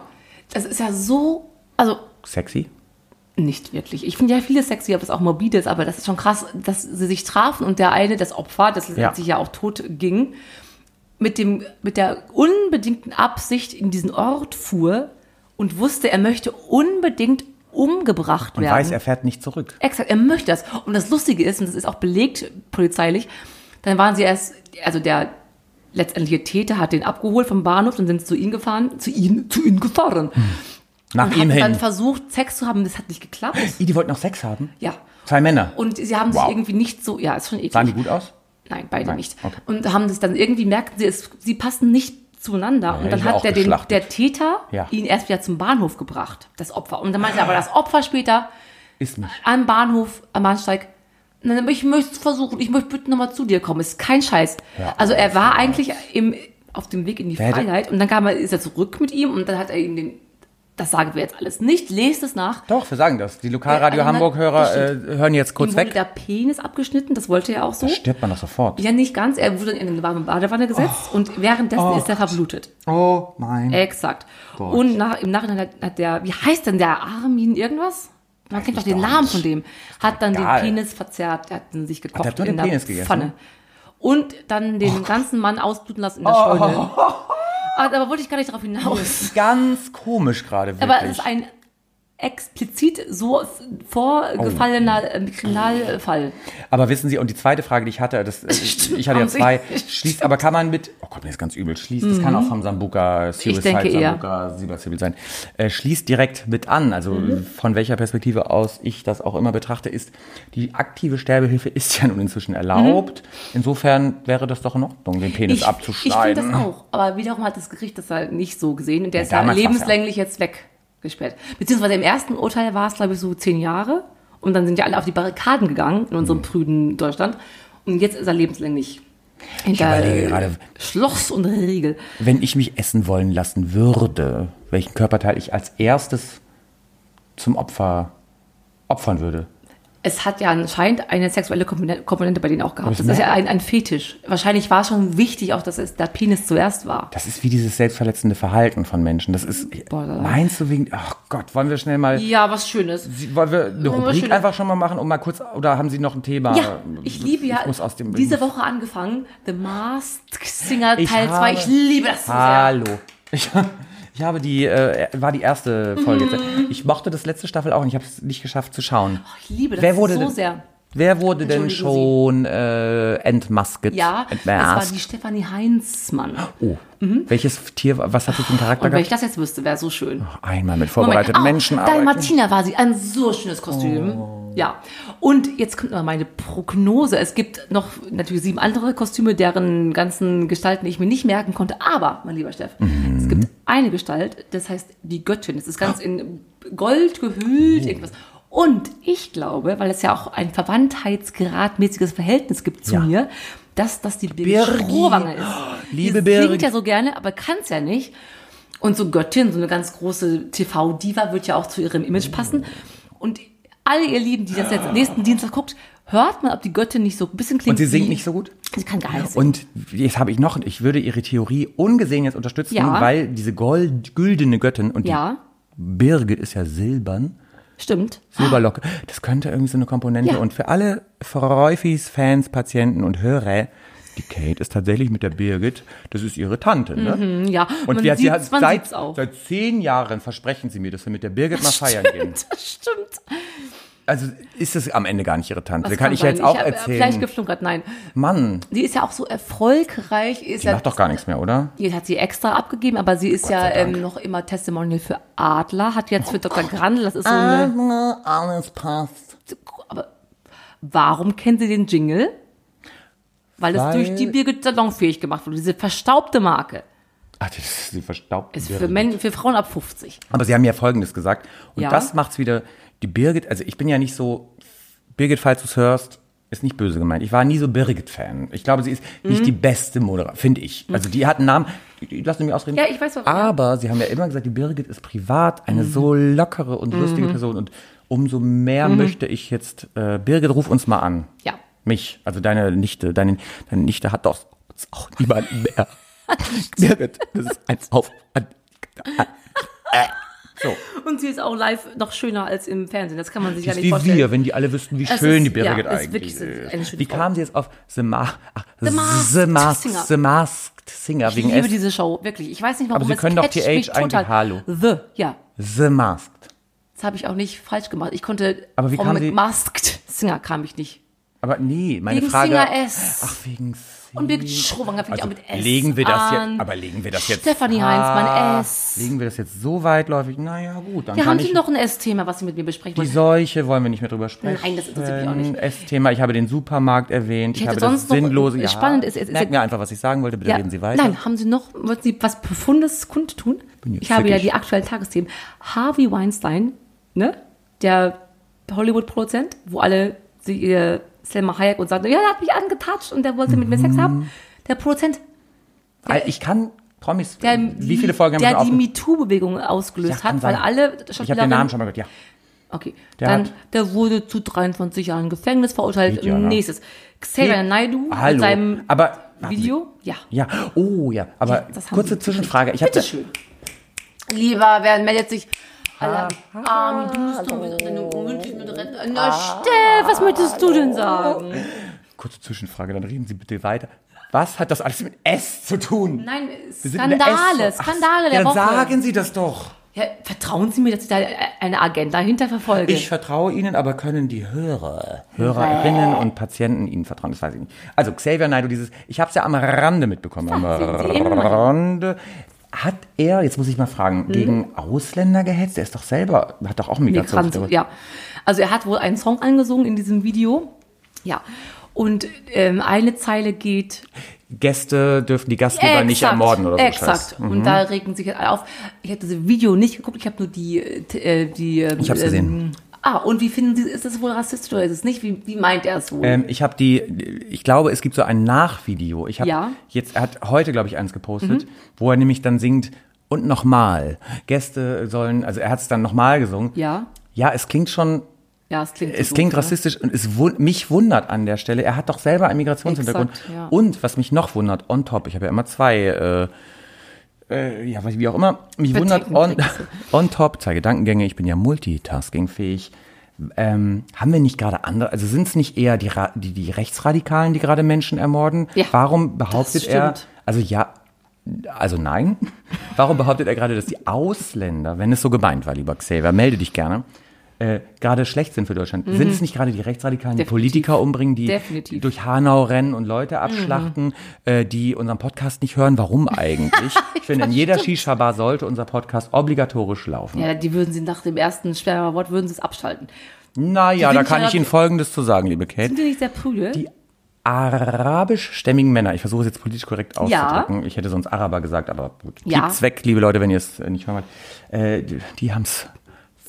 Das ist ja so, also Sexy. nicht wirklich. Ich finde ja viele sexy, ob das auch morbid ist, aber das ist schon krass, dass sie sich trafen und der eine, das Opfer, das Ja. letztlich ja auch tot ging, mit, dem, mit der unbedingten Absicht in diesen Ort fuhr und wusste, er möchte unbedingt umgebracht Und werden. weiß, er fährt nicht zurück. Exakt, er möchte das. Und das Lustige ist, und das ist auch belegt polizeilich, dann waren sie erst, also der letztendliche Täter hat den abgeholt vom Bahnhof, dann sind sie zu ihm gefahren, zu ihm, zu ihm gefahren. Nach und ihm dann hin. versucht, Sex zu haben, das hat nicht geklappt. Die wollten noch Sex haben? Ja. Zwei Männer. Und sie haben Wow. sich irgendwie nicht so, ja, ist schon eklig. Sahen die gut aus? Nein, beide Nein, nicht. okay. Und haben das dann irgendwie merkten sie, es, sie passen nicht zueinander. und hätte dann hat auch der, den, der Täter Ja. ihn erst wieder zum Bahnhof gebracht, das Opfer. Und dann meinte er aber das Opfer später Ist nicht. am Bahnhof, am Bahnsteig, "Nein, aber ich möchte es versuchen, ich möchte bitte nochmal zu dir kommen. Ist kein Scheiß. Ja. also er war eigentlich im, auf dem Weg in die Wer Freiheit und dann kam er, ist er zurück mit ihm und dann hat er ihm den, das sagen wir jetzt alles nicht, lest es nach. Doch, wir sagen das. Die Lokalradio also, Hamburg-Hörer äh, hören jetzt kurz ihm wurde weg. der Penis abgeschnitten, das wollte er auch so. Da stirbt man doch sofort. Ja, nicht ganz. Er wurde in eine warme Badewanne gesetzt und währenddessen ist er verblutet. Oh mein. Exakt. Gott. Und nach, im Nachhinein hat, hat der, wie heißt denn der Armin irgendwas? Man kennt doch den Namen nicht. von dem. Hat dann egal. den Penis verzerrt, er hat ihn sich gekocht hat nur in der Penis gegessen? Pfanne. Und dann den Oh ganzen Mann ausbluten lassen in der Scheune. Aber, aber wollte ich gar nicht darauf hinaus. Ganz komisch gerade, wirklich. Aber es ist ein explizit so vorgefallener ähm, Kriminalfall. Aber wissen Sie, und die zweite Frage, die ich hatte, das, äh, ich hatte ja zwei, schließt, aber kann man mit, oh Gott, mir ist ganz übel, schließt, das kann auch vom Sambuka, Suicide. Sambuka, Cyber sein, äh, schließt direkt mit an, also Mhm. von welcher Perspektive aus ich das auch immer betrachte, ist, die aktive Sterbehilfe ist ja nun inzwischen erlaubt, insofern wäre das doch in Ordnung, den Penis Mhm. Ich, ich abzuschneiden. finde das auch. Aber wiederum hat das Gericht das halt nicht so gesehen. Und der ist ja war's ja. lebenslänglich jetzt weggesperrt. Beziehungsweise im ersten Urteil war es, glaube ich, so zehn Jahre. Und dann sind ja alle auf die Barrikaden gegangen in Mhm. unserem prüden Deutschland. Und jetzt ist er lebenslänglich hinter äh, gerade- Schloss und Riegel. Wenn ich mich essen wollen lassen würde, welchen Körperteil ich als erstes zum Opfer opfern würde. Es hat ja anscheinend eine sexuelle Komponente bei denen auch gehabt. Das ist ja ein, ein Fetisch. Wahrscheinlich war es schon wichtig auch, dass es der Penis zuerst war. Das ist wie dieses selbstverletzende Verhalten von Menschen. Das ist, Borderline. meinst du wegen, ach Gott, wollen wir schnell mal, Ja, was Schönes. Wollen wir eine Oh, Rubrik schön. einfach schon mal machen, um mal kurz, oder haben Sie noch ein Thema? Ja, ich liebe ja Ich muss aus dem, diese Woche angefangen, The Masked Singer Teil 2. habe- Ich liebe das so sehr. Hallo. Ich, ich habe die, äh, war die erste Folge. Mhm. Ich mochte das letzte Staffel auch und ich habe es nicht geschafft zu schauen. Ich liebe das Wer wurde so sehr. Wer wurde denn schon äh, entmasked? Ja, das war die Stefanie Heinzmann. Oh, welches Tier, was hat sie für einen Charakter Und wenn ich das jetzt wüsste, wäre so schön. Einmal mit vorbereiteten Menschen oh, arbeiten. Dalmatina war sie, ein so schönes Kostüm. Oh. Ja, und jetzt kommt noch meine Prognose. Es gibt noch natürlich sieben andere Kostüme, deren ganzen Gestalten ich mir nicht merken konnte. Aber, mein lieber Steff, Mhm. es gibt eine Gestalt, das heißt die Göttin. Es ist ganz in Gold gehüllt, Oh. irgendwas. Und ich glaube, weil es ja auch ein Verwandtheitsgradmäßiges Verhältnis gibt zu Ja. mir, dass das die Birgit Birgi. Strohwange ist. Liebe Die singt Birgit. ja so gerne, aber kann es ja nicht. Und so Göttin, so eine ganz große TV-Diva, wird ja auch zu ihrem Image passen. Und alle ihr Lieben, die das jetzt nächsten Dienstag guckt, hört mal, ob die Göttin nicht so ein bisschen klingt Und sie singt nicht so gut? Sie kann gar nicht singen. Und jetzt habe ich noch, ich würde ihre Theorie ungesehen jetzt unterstützen, Ja. weil diese gold, güldene Göttin und Ja. die Birgit ist ja silbern, Stimmt. Silberlocke, das könnte irgendwie so eine Komponente. Ja. Und für alle Freufis, Fans, Patienten und Hörer, die Kate ist tatsächlich mit der Birgit, das ist ihre Tante, ne? Hm, Ja, Und man wir, sie hat, man seit, seit zehn Jahren versprechen sie mir, dass wir mit der Birgit mal feiern gehen. Das stimmt. Also ist es am Ende gar nicht ihre Tante. Das kann, ich jetzt sein. auch hab, äh, Vielleicht erzählen. geflunkert, nein. Mann, Sie ist ja auch so erfolgreich. Ist die ja, macht doch gar nichts mehr, oder? Die hat sie extra abgegeben, aber sie ist ja sei Dank. ähm, noch immer Testimonial für Adler, hat jetzt für Oh Dr. Grandl, das ist so eine. alles passt. Aber warum kennen Sie den Jingle? Weil es Weil- durch die Birgit salonfähig gemacht wurde. Diese verstaubte Marke Ach, das ist sie verstaubt. ist die für. Men für Frauen ab 50. Aber sie haben ja Folgendes gesagt. Und Ja. das macht's wieder, die Birgit, also ich bin ja nicht so, Birgit, falls du es hörst, ist nicht böse gemeint. Ich war nie so Birgit-Fan. Ich glaube, sie ist Mhm. nicht die beste Moderatorin, finde ich. Also die hat einen Namen, lass mich ausreden. Ja, ich weiß, was- Aber sie haben ja immer gesagt, die Birgit ist privat eine Mhm. so lockere und lustige Person. Und umso mehr möchte ich jetzt, äh, Birgit, ruf uns mal an. Mhm. Ja. Mich, also deine Nichte, deine, deine Nichte hat doch auch niemanden mehr. Birgit, das ist ein Auf. So. Und sie ist auch live noch schöner als im Fernsehen. Das kann man sich Die ja ist nicht wie vorstellen. wir, wenn die alle wüssten, wie Es schön ist- die Birgit ja, ist eigentlich wirklich ist. schöne Wie kam sie jetzt auf The, Ma ach, The Masked The Masked Singer. The Masked Singer Ich wegen liebe S. diese Show, wirklich. Ich weiß nicht, warum Aber Sie können doch TH eigentlich Hallo. The, ja. The Masked. Das habe ich auch nicht falsch gemacht. Ich konnte Aber wie vom kam sie- Masked Singer kam ich nicht. Aber nee, meine Wegen Frage. Singer S. Ach, wegen Und Birgit Schrowanger fängt also auch mit S legen wir das an. jetzt, aber legen wir das jetzt. Stefanie Heinzmann, S. Legen wir das jetzt so weitläufig? Naja, gut, dann Wir kann haben ich. Sie noch ein S-Thema, was Sie mit mir besprechen die wollen? Seuche wollen wir nicht mehr drüber sprechen. Nein, das interessiert mich auch nicht. S-Thema, ich habe den Supermarkt erwähnt. Ich, hätte habe das sonst noch- Sinnlose. Ja, spannend ist- ist- ist- merk mir einfach, was ich sagen wollte. Bitte reden Sie weiter. Nein, haben Sie noch, wollten Sie was Profundes kundtun? Ich habe ja die aktuellen Tagesthemen. Harvey Weinstein, ne? Der Hollywood-Produzent, wo alle sie ihr Selma Hayek und sagen, ja, der hat mich angetatscht und der wollte mit mir Sex Mhm. haben. Der Produzent, Weil Ich kann, Promis, der, wie viele Folgen haben wir der die MeToo-Bewegung ausgelöst Ja, hat, weil sein. alle Ich habe den Namen schon mal gehört, ja. Okay, Der dann, hat- der wurde zu 23 Jahren Gefängnis verurteilt. Ja, ne? Nächstes. Xavier Nee. Naidu Hallo, mit seinem aber. Video. Ja. Ja, oh ja, aber Ja, kurze Zwischenfrage. Ich habe Bitte schön. Lieber, wer meldet sich? Alle armen Dusten Na, Steff, was möchtest du denn sagen? kurze Zwischenfrage, dann reden Sie bitte weiter. Was hat das alles mit S zu tun? Nein, Wir der Skandale, Skandale ja, der dann Woche. sagen Sie das doch. Ja, vertrauen Sie mir, dass ich da eine Agenda hinterverfolge? Ich vertraue Ihnen, aber können die Hörer, Hörerinnen und Patienten Ihnen vertrauen? Das weiß ich nicht. Also Xavier Naidoo, dieses, ich habe es ja am Rande mitbekommen, am Sie. Rande. Hat er, jetzt muss ich mal fragen, Hm? gegen Ausländer gehetzt? Er ist doch selber, hat doch auch einen Migrant, ja. Also er hat wohl einen Song angesungen in diesem Video. Ja. Und ähm, eine Zeile geht Gäste dürfen die Gastgeber nicht ermorden oder so. Exakt. Mhm. Und da regen sich alle auf. Ich habe das Video nicht geguckt, ich habe nur die, äh, äh, die. ähm, Ich hab's gesehen. Ah, und wie finden Sie, ist das wohl rassistisch oder ist es nicht? Wie, wie meint er es wohl? Ähm, ich habe die, ich glaube, es gibt so ein Nachvideo. Ich habe Ja. Mhm. jetzt, er hat heute, glaube ich, eins gepostet, wo er nämlich dann singt und nochmal. Gäste sollen, also er hat es dann nochmal gesungen. ja. Ja, es klingt schon, Ja, es klingt. es so klingt doof, ne? rassistisch und es wun mich wundert an der Stelle. Er hat doch selber einen Migrationshintergrund. Exakt, ja. Und was mich noch wundert, on top, ich habe ja immer zwei, äh, äh, ja, wie auch immer, mich wundert on, on top, zwei Gedankengänge, ich bin ja multitaskingfähig. Ähm, haben wir nicht gerade andere, also sind es nicht eher die, die, die Rechtsradikalen, die gerade Menschen ermorden? Ja, Warum behauptet er, also ja, also nein, warum behauptet er gerade, dass die Ausländer, wenn es so gemeint war, lieber Xavier, melde dich gerne, äh, gerade schlecht sind für Deutschland? Sind es nicht gerade die Rechtsradikalen, die Mhm. Definitiv. Politiker umbringen, die Definitiv. Mhm. durch Hanau rennen und Leute abschlachten, äh, die unseren Podcast nicht hören? Warum eigentlich? ich finde, in jeder Shisha-Bar sollte unser Podcast obligatorisch laufen. Ja, die würden sie nach dem ersten Sperrwort würden sie es abschalten. Naja, da kann ja- ich Ihnen Folgendes zu sagen, liebe Kate. Sind die nicht sehr prüde? Die arabischstämmigen Männer, ich versuche es jetzt politisch korrekt Ja. auszudrücken, ich hätte sonst Araber gesagt, aber gut. Ja. Piept's weg, liebe Leute, wenn ihr es äh, nicht hören wollt. Äh, die die haben's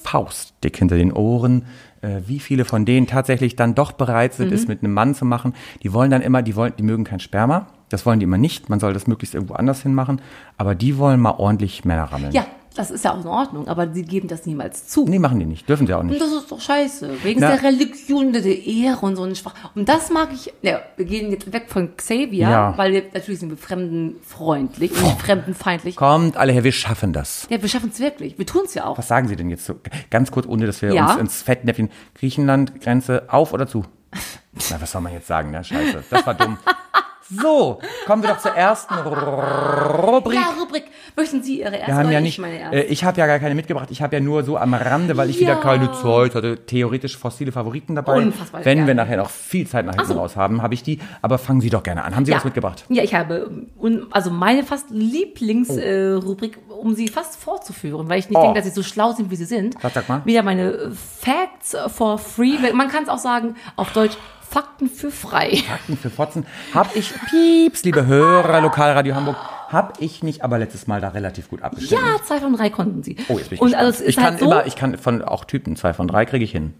faustdick hinter den Ohren. Äh, wie viele von denen tatsächlich dann doch bereit sind, Mhm. es mit einem Mann zu machen. Die wollen dann immer, die wollen, die mögen kein Sperma. Das wollen die immer nicht. Man soll das möglichst irgendwo anders hin machen. Aber die wollen mal ordentlich Männer rammeln. ja, das ist ja auch in Ordnung, aber sie geben das niemals zu. Nee, machen die nicht. Dürfen sie auch Und nicht. das ist doch scheiße. Wegen Na- der Religion, der Ehre und so ein Schwach. Und das mag ich. Ja, wir gehen jetzt weg von Xavier, Ja. weil wir natürlich sind wir fremdenfreundlich und fremdenfeindlich. Kommt alle her, wir schaffen das. Ja, wir schaffen es wirklich. Wir tun es ja auch. Was sagen Sie denn jetzt so? Ganz kurz, ohne dass wir Ja. uns ins Fettnäpfchen. Griechenland, Grenze auf oder zu? Na, was soll man jetzt sagen, ne? Scheiße. Das war dumm. So, kommen wir doch zur ersten Rubrik. Ja, Rubrik. Möchten Sie Ihre erste Wir haben ja ich nicht, meine äh, ich habe ja gar keine mitgebracht. Ich habe ja nur so am Rande, weil ich Ja. wieder keine Zeit hatte, theoretisch fossile Favoriten dabei. Unfassbar Wenn wir gerne. nachher noch viel Zeit nach hinten so. raus haben, habe ich die. Aber fangen Sie doch gerne an. Haben Sie ja. was mitgebracht? Ja, ich habe und also meine fast Lieblingsrubrik, äh, Rubrik, um sie fast vorzuführen, weil ich nicht Oh. denke, dass sie so schlau sind, wie sie sind. Was, sag mal? Wieder meine äh, Facts for free. Man kann es auch sagen auf Deutsch Fakten für frei. Fakten für Fotzen. Hab ich, pieps, liebe Hörer, Lokalradio Hamburg, hab ich nicht aber letztes Mal da relativ gut abgestimmt. Ja, zwei von drei konnten sie. Oh, jetzt bin ich Und also ich kann halt so, immer, ich kann von auch Typen zwei von drei kriege ich hin.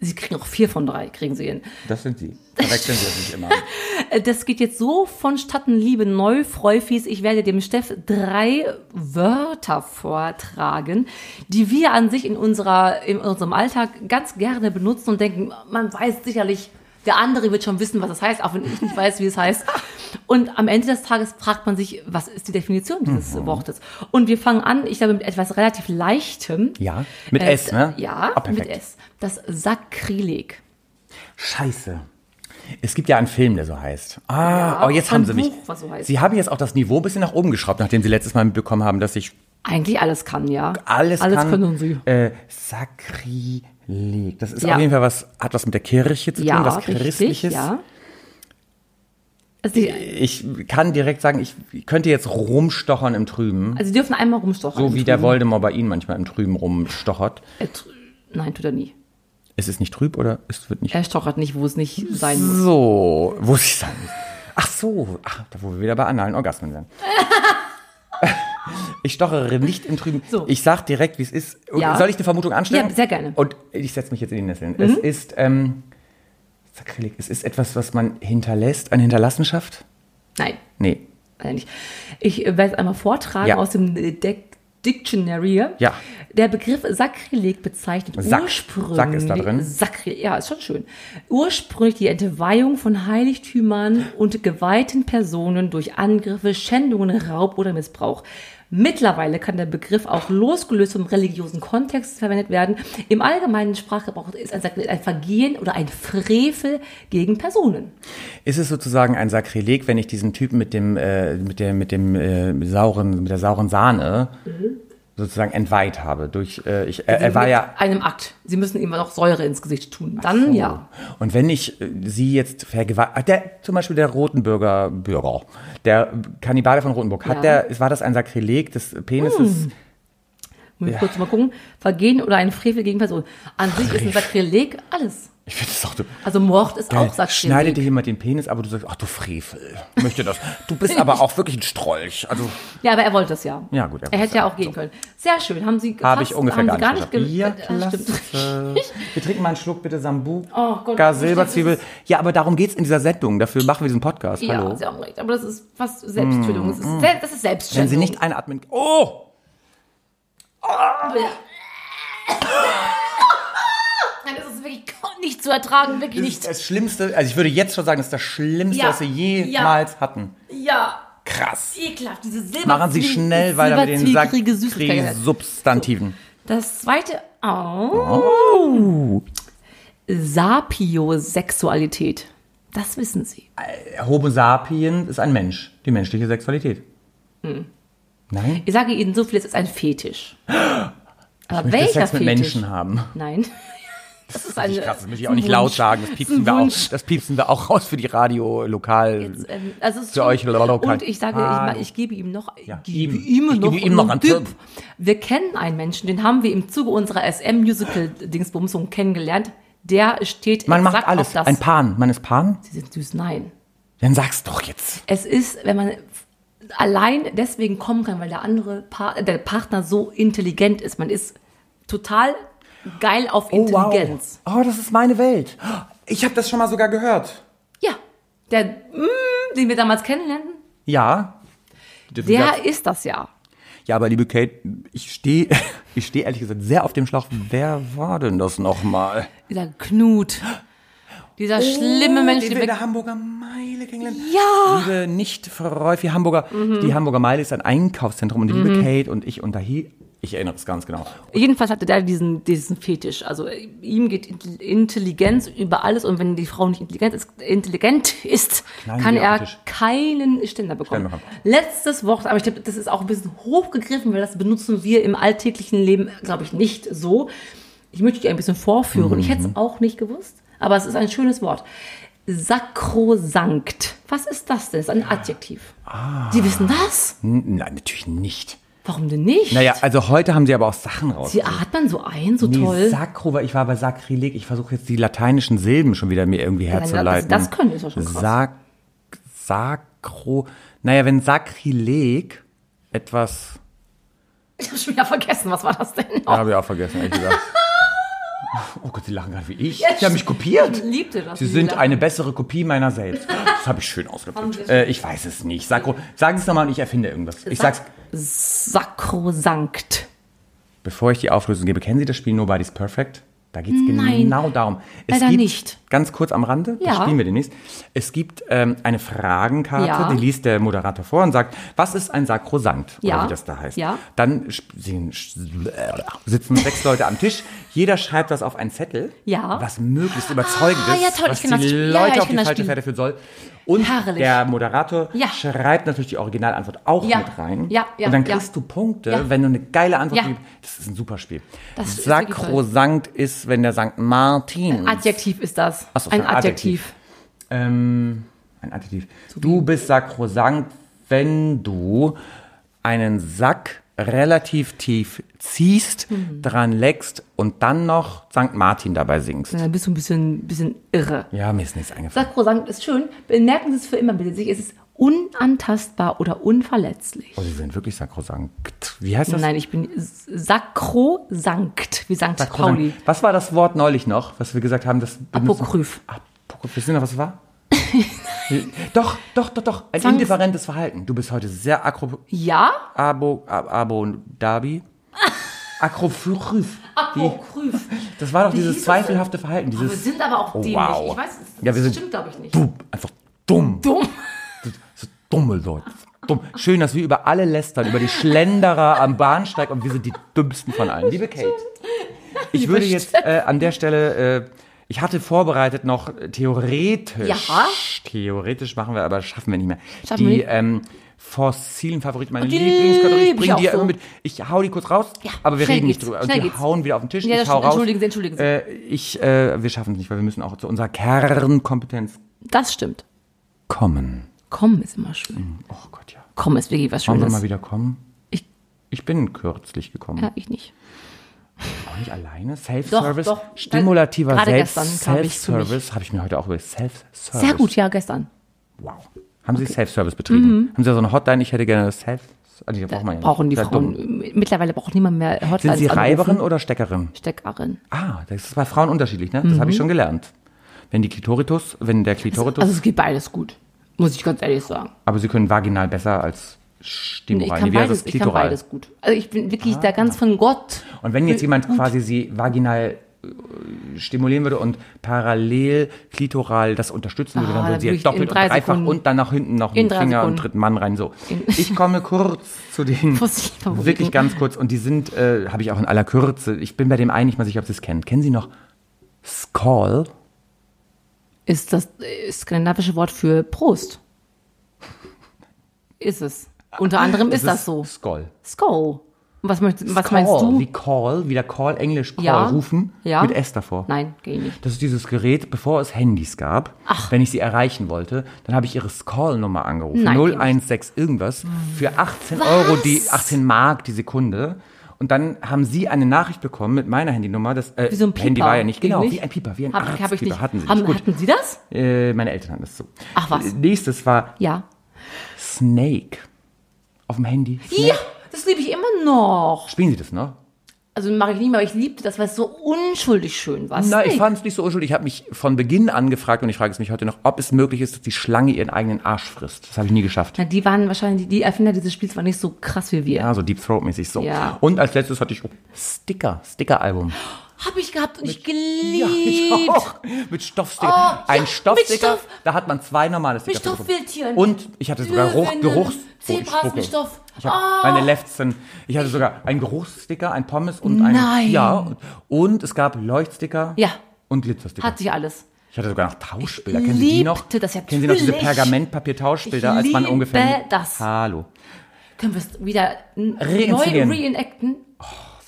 sie kriegen auch vier von drei, kriegen sie hin. Das sind sie. Verwechseln Sie das nicht immer. Das geht jetzt so vonstatten, liebe Neufreufis. Ich werde dem Steff drei Wörter vortragen, die wir an sich in, unserer, in unserem Alltag ganz gerne benutzen und denken, man weiß sicherlich, der andere wird schon wissen, was das heißt, auch wenn ich nicht weiß, wie es heißt. Und am Ende des Tages fragt man sich, was ist die Definition dieses Mhm. Wortes? Und wir fangen an, ich glaube, mit etwas relativ Leichtem. Ja, mit Äh, S, ne? Ja, perfekt. mit S. Das Sakrileg. Scheiße. Es gibt ja einen Film, der so heißt. Ah, Ja, oh, jetzt haben Sie mich. Buch, was so heißt. Sie haben jetzt auch das Niveau ein bisschen nach oben geschraubt, nachdem Sie letztes Mal mitbekommen haben, dass ich Eigentlich alles kann, ja. alles, alles kann. können Sie. Äh, Sakrileg. Sakrileg. Das ist Ja. auf jeden Fall was, hat was mit der Kirche zu tun, Ja, was richtig, Christliches. ja. Also die, Ich kann direkt sagen, ich könnte jetzt rumstochern im Trüben. also sie dürfen einmal rumstochern. So wie der Trüben. Voldemort bei Ihnen manchmal im Trüben rumstochert. Nein, tut er nie. Ist es nicht trüb oder es wird nicht Er stochert nicht, wo es nicht sein muss. so, wo ich sagen muss. Ach so, ach, da wo wir wieder bei analen Orgasmen wären. Ich stochere nicht im Trüben. So. Ich sag direkt, wie es ist. Ja. Soll ich eine Vermutung anstellen? Ja, sehr gerne. Mhm. Und ich setze mich jetzt in die Nesseln. Es ist, ähm, Sakrileg, es ist etwas, was man hinterlässt, eine Hinterlassenschaft? Nein, Nee. nicht. Ich äh, werde es einmal vortragen Ja. aus dem äh, Deck Dictionary. Ja. Der Begriff Sakrileg bezeichnet Sack. ursprünglich. Sack ist da drin. Sakrileg, ja, ist schon schön. Ursprünglich die Entweihung von Heiligtümern und geweihten Personen durch Angriffe, Schändungen, Raub oder Missbrauch. Mittlerweile kann der Begriff auch losgelöst vom religiösen Kontext verwendet werden. Im allgemeinen Sprachgebrauch ist ein ein Vergehen oder ein Frevel gegen Personen. Ist es sozusagen ein Sakrileg, wenn ich diesen Typen mit dem, äh, mit der, mit dem äh, sauren, mit der sauren Sahne sozusagen entweiht habe? Durch, äh, ich, er, er war mit ja einem Akt. Sie müssen ihm noch Säure ins Gesicht tun. Dann ja. Und wenn ich äh, sie jetzt vergewaltigt, der zum Beispiel der Rotenburger Bürger, der Kannibale von Rotenburg, hat Ja. der, war das ein Sakrileg des Penises? Muss ich kurz mal gucken. Vergehen oder ein Frevel gegen Person. An sich ist ein Sakrileg alles. Ich finde das auch so. Also Mord ist Geil. auch Sakrileg. Schneidet dir jemand den Penis, aber du sagst, ach du Frevel, möchte das. Du bist aber auch wirklich ein Strolch. Also Ja, aber er wollte das ja. Ja, gut, er Er, hätte ja es. auch gehen können. Sehr schön. Haben Sie habe ich ungefähr haben gar Sie nicht. ge- Bierklasse. Ja, stimmt. Wir trinken mal einen Schluck bitte Sambuca, Oh Gott, Silberzwiebel. das Ja, aber darum geht's in dieser Sendung. Dafür machen wir diesen Podcast. Ja, Hallo. Sie haben recht. Aber das ist fast Selbsttötung. Das ist, Sel- das ist Selbstschändung. Wenn Sie nicht einatmen. Oh! Das ist wirklich nicht zu ertragen. Wirklich Das ist nicht. das Schlimmste, also ich würde jetzt schon sagen, das ist das Schlimmste, Ja. was wir jemals hatten. Ja, Krass. ekelhaft. Diese Silber Machen Sie schnell weiter mit den silberzwiegerige. Substantiven. Das zweite. Oh. Sapiosexualität. Das wissen Sie. Homo sapien ist ein Mensch, die menschliche Sexualität. Nein? Ich sage Ihnen so viel, es ist ein Fetisch. Aber Ich möchte welcher Sex mit Fetisch? Menschen haben. Nein. Das ist eine, Krass, das möchte ich auch nicht laut sagen. Das piepsen wir auch. Das piepsen wir auch raus für die Radio lokal. Ähm, Also Für euch lokal. Und ich sage, ich, Hallo. ma- ich gebe ihm noch, Ja, gebe ihm. Ich noch, gebe ihm noch einen Tipp. Wir kennen einen Menschen, den haben wir im Zuge unserer SM-Musical-Dingsbumsung kennengelernt. Der steht Man macht alles. das. Ein Pan. Man ist Pan? Sie sind süß, nein. Dann sag's doch jetzt. Es ist, wenn man allein deswegen kommen kann, weil der andere pa der Partner so intelligent ist. Man ist total geil auf Intelligenz. Oh, wow. Oh, das ist meine Welt. Ich habe das schon mal sogar gehört. Ja, der, mm, den wir damals kennenlernten, Ja. Dürfen der wir- ist das ja. Ja, aber liebe Kate, ich stehe ich steh ehrlich gesagt sehr auf dem Schlauch. Wer war denn das nochmal? Dieser Knut. Dieser schlimme Mensch, den wir in der Hamburger Meile kennengelernt. Ja. Liebe Nicht-Verräufi Hamburger, die Hamburger Meile ist ein Einkaufszentrum und die liebe Kate und ich unterhielt, ich erinnere es ganz genau. Jedenfalls hatte der diesen, diesen Fetisch. Also ihm geht Intel- Intelligenz über alles und wenn die Frau nicht intelligent ist, intelligent ist kann er keinen Ständer bekommen. Ständer bekommen. Letztes Wort, aber ich glaube, das ist auch ein bisschen hochgegriffen, weil das benutzen wir im alltäglichen Leben, glaube ich, nicht so. Ich möchte dich ein bisschen vorführen. Ich hätte Mhm. es auch nicht gewusst, aber es ist ein schönes Wort. Sakrosankt. Was ist das denn? Das ist ein Adjektiv. Ah. Sie wissen das? Nein, natürlich nicht. Warum denn nicht? Naja, also heute haben sie aber auch Sachen raus. Sie atmen so ein, so Nee, toll. Sakro, weil ich war bei Sakrileg. Ich versuche jetzt die lateinischen Silben schon wieder mir irgendwie herzuleiten. das- das können ist doch schon krass. Sak, Sakro. Naja, wenn Sakrileg etwas. Ich habe schon wieder vergessen, was war das denn? Ja, habe ich auch vergessen, ehrlich gesagt. Oh Gott, Sie lachen gerade wie ich. Sie haben mich kopiert. Liebte das. Sie sind eine bessere Kopie meiner selbst. Das habe ich schön ausgedrückt. Äh, ich weiß es nicht. Sakro, sagen Sie es nochmal und ich erfinde irgendwas. Ich sag's, Sakrosankt. bevor ich die Auflösung gebe, kennen Sie das Spiel Nobody's Perfect? Da geht es genau darum. Es leider gibt, nicht. Ganz kurz am Rande, das Ja. spielen wir demnächst. Es gibt ähm, eine Fragenkarte, Ja. die liest der Moderator vor und sagt, was ist ein Sakrosankt? Ja. Oder wie das da heißt. Ja. Dann sitzen sechs Leute am Tisch. Jeder schreibt was auf einen Zettel, Ja. was möglichst überzeugend Ah, ist, ja, toll, was die Leute auf die falsche. Fährte führen soll. Und Herrlich. der Moderator Ja. schreibt natürlich die Originalantwort auch Ja. mit rein. Ja, ja, und dann kriegst du Punkte, wenn du eine geile Antwort gibst. Das ist ein super Spiel. Das. Sakrosankt ist ist, wenn der St. Martin. Adjektiv ist das. Ach so, ein ein Adjektiv. Adjektiv. Ähm, ein Adjektiv. Du bist sakrosankt, wenn du einen Sack relativ tief ziehst, Mhm. dran leckst und dann noch St. Martin dabei singst. Dann bist du ein bisschen, bisschen irre. Ja, mir ist nichts eingefallen. Sakrosankt ist schön. Merken Sie es für immer bitte sich. Es ist unantastbar oder unverletzlich. Oh, sie sind wirklich sakrosankt. Wie heißt das? Nein, ich bin sakrosankt, wie. Sakrosankt. Pauli. Was war das Wort neulich noch, was wir gesagt haben? Das Apokryph. Apokryph. Wissen Sie noch, was es war? doch, doch, doch, doch. Ein Sie- indifferentes Verhalten. Du bist heute sehr akro... Ja? Abo... Ab, Abo... Dabi? Akrophyph. Apokryph. Das war doch Wie dieses das zweifelhafte Verhalten. Wir Dieses... sind aber auch Oh, dämlich. wow. Ich weiß, das Ja, wir sind- stimmt, glaube ich, nicht. Dumm. Einfach dumm. Dumm. So dumme Leute. Dumm. Schön, dass wir über alle lästern, über die Schlenderer am Bahnsteig und wir sind die dümmsten von allen. Liebe Kate, ich würde jetzt äh, an der Stelle, äh, ich hatte vorbereitet noch theoretisch, Ja? theoretisch machen wir, aber schaffen wir nicht mehr, Schaffen wir die nicht? ähm, fossilen Favoriten, meine Lieblingskategorie, ich lieb ich bring auch die ja so. immer mit, ich hau die kurz raus, Ja, aber wir reden nicht drüber. Und schnell die geht's. hauen wieder auf den Tisch, Ja, ich hau raus. Entschuldigen Sie, entschuldigen Sie. Äh, ich, äh, wir schaffen es nicht, weil wir müssen auch zu unserer Kernkompetenz Das stimmt. kommen. Kommen ist immer schön. Oh Gott, ja. Kommen ist wirklich was Wollen wir Schönes. mal wieder kommen? Ich, Ich bin kürzlich gekommen. ja, ich nicht. Nicht alleine. Self-Service. Doch, doch. Stimulativer Gerade Selbst gestern kam ich zu mich. Self-Service. Habe ich mir heute auch über Self-Service. Sehr gut, ja, gestern. Wow. Haben Sie Self-Service betrieben? Haben Sie so eine Hotline? Ich hätte gerne Self. Also die braucht man ja. Brauchen die Sehr Frauen. dumm. Mittlerweile braucht niemand mehr Hotlines Sind Sie anrufen. Reiberin oder Steckerin? Steckerin. Ah, das ist bei Frauen unterschiedlich, ne? Das habe ich schon gelernt. Wenn die Klitoritus, wenn der Klitoritus, Also es geht beides gut. Muss ich ganz ehrlich sagen. aber Sie können vaginal besser als Nee, Stimoral. ich kann beides, ich kann beides gut. Also ich bin wirklich da ganz von Gott. Und wenn jetzt jemand quasi sie vaginal äh, stimulieren würde und parallel klitoral das unterstützen würde, Ah, dann würde sie jetzt doppelt und drei dreifach Sekunden- und dann nach hinten noch in einen Finger und dritten Mann rein. So, In- ich komme kurz zu den wirklich ganz kurz und die sind, äh, habe ich auch in aller Kürze. Ich bin bei dem einen nicht mal sicher, ob Sie es kennen. Kennen Sie noch Skull? Ist das äh, skandinavische Wort für Prost. Ist es. Unter anderem ist das so. Skull. Skull. Was, möcht, was Call, meinst du? Wie Call, wie der Call, Englisch Call, Ja. rufen, Ja. mit S davor. Nein, geh nicht. Das ist dieses Gerät, bevor es Handys gab. Wenn ich sie erreichen wollte, dann habe ich ihre Call-Nummer angerufen. Nein, 016 irgendwas. Für 18 Euro, die 18 Mark die Sekunde. Und dann haben sie eine Nachricht bekommen mit meiner Handynummer. Das äh, Wie so ein Pieper. Handy war ja nicht, genau, Nicht? wie ein Pieper, wie ein Hab, hab ich nicht. Hatten sie haben, nicht. Gut. Hatten Sie das? Äh, meine Eltern hatten das so. Ach, was? Nächstes war Ja. Snake. Auf dem Handy. Ja, das liebe ich immer noch. Spielen Sie das noch? Also mache ich nicht mehr, aber ich liebte das, weil es so unschuldig schön war. Nein, ich fand es nicht so unschuldig. Ich habe mich von Beginn an gefragt und ich frage es mich heute noch, ob es möglich ist, dass die Schlange ihren eigenen Arsch frisst. Das habe ich nie geschafft. Na, die waren wahrscheinlich, die Erfinder dieses Spiels waren nicht so krass wie wir. Ja, so Deep Throat-mäßig so. Ja. Und als letztes hatte ich oh, Sticker, Sticker-Album. Habe ich gehabt und ich Ja, geliebt. ich auch. Mit Stoffsticker. Oh, Ein ja, Stoffsticker, mit Stoff. da hat man zwei normale Sticker. Mit. Stoffwildtieren. Und ich hatte sogar Löwinnen, Geruchs... Ich Zebras mit Stoff. Ich habe Oh. meine Lefzen. Ich hatte sogar einen Geruchssticker, ein Pommes und ein... Nein. Ja, und, es gab Leuchtsticker Ja. und Glitzersticker. Hatte ich alles. Ich hatte sogar noch Tauschbilder. Kennen Sie die noch? das ja Kennen Sie noch diese. Pergamentpapier-Tauschbilder, Ich als man ungefähr... das. Hallo. Können wir es wieder neu reenacten?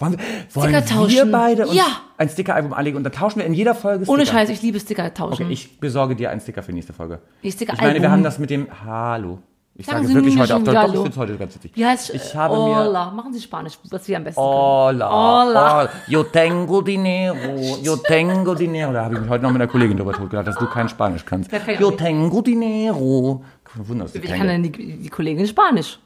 Wollen, wir, wollen Sticker wir tauschen. beide uns Ja. ein Sticker-Album anlegen und dann tauschen wir in jeder Folge Sticker? Ohne Scheiß, ich liebe Sticker tauschen. Okay, ich besorge dir einen Sticker für nächste Folge. Die Sticker ich meine, wir haben das mit dem Hallo. Ich Sagen sage Sie wirklich heute auf Deutsch. Doch, ich finde heute ganz witzig. Wie heißt Ich habe mir... Hola. Machen Sie Spanisch, was wir am besten können. Hola, Hola. hola, yo tengo dinero, yo tengo dinero. Da habe ich mich heute noch mit einer Kollegin drüber totgelacht, dass du kein Spanisch kannst. Kann ich Yo tengo dinero. Wunder, dass du Wie kann denn die, die Kollegin Spanisch?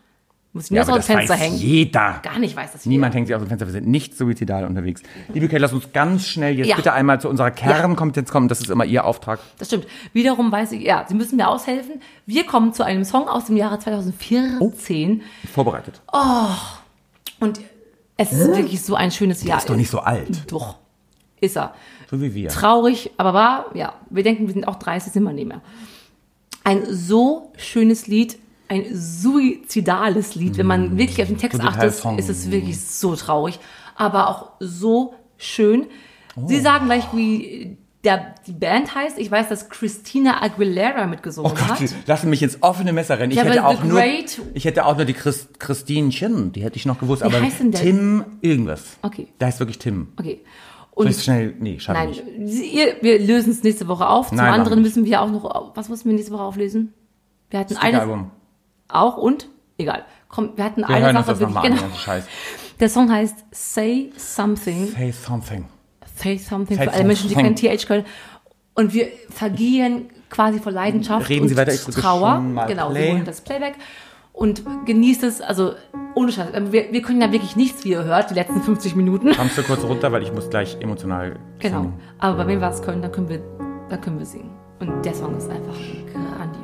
Muss ich mir ja, aus dem Fenster weiß hängen? jeder. Gar nicht weiß das Niemand hängt sich aus dem Fenster. Wir sind nicht suizidal unterwegs. Liebe Kate, lass uns ganz schnell jetzt Ja. bitte einmal zu unserer Kernkompetenz kommen. Das ist immer Ihr Auftrag. Das stimmt. Wiederum weiß ich, ja, Sie müssen mir aushelfen. Wir kommen zu einem Song aus dem Jahre 2014 Vorbereitet. und es ist wirklich so ein schönes Jahr. Ist doch nicht so alt. Doch, ist er. So wie wir. Traurig, aber wahr, ja. Wir denken, wir sind auch 30, sind wir nicht mehr. Ein so schönes Lied, ein suizidales Lied. Wenn man wirklich auf den Text achtet, ist es wirklich so traurig, aber auch so schön. Sie sagen gleich, wie der, die Band heißt. Ich weiß, dass Christina Aguilera mitgesungen Oh Gott, hat. Lassen mich ins offene Messer rennen. Ich Ja, hätte auch nur, ich hätte auch nur die Christ, Christine Chin, die hätte ich noch gewusst. aber heißt denn der? Tim irgendwas. Okay. Der heißt wirklich Tim. Okay. Soll Und ich schnell, nee, schade nein, nicht. Ihr, wir lösen es nächste Woche auf. Zum Nein, anderen müssen wir auch noch, was müssen wir nächste Woche auflösen? Wir hatten eine, Album. Auch und, egal. Komm, wir hatten Wir eine hören uns Sache das an, genau. Scheiß. Der Song heißt Say Something. Say something. Say Something Say für alle Menschen, die kein TH können. Und wir vergehen quasi vor Leidenschaft Reden und Sie weiter, ich Trauer. mal genau, Play. Sie holen das Playback und genießt es, also ohne Scheiß. Wir, wir können ja wirklich nichts, wie ihr hört, die letzten 50 Minuten. Kommst du kurz runter, weil ich muss gleich emotional Genau. singen. Aber bei wem wir es können, dann können wir, dann können wir singen. Und der Song ist einfach grandios.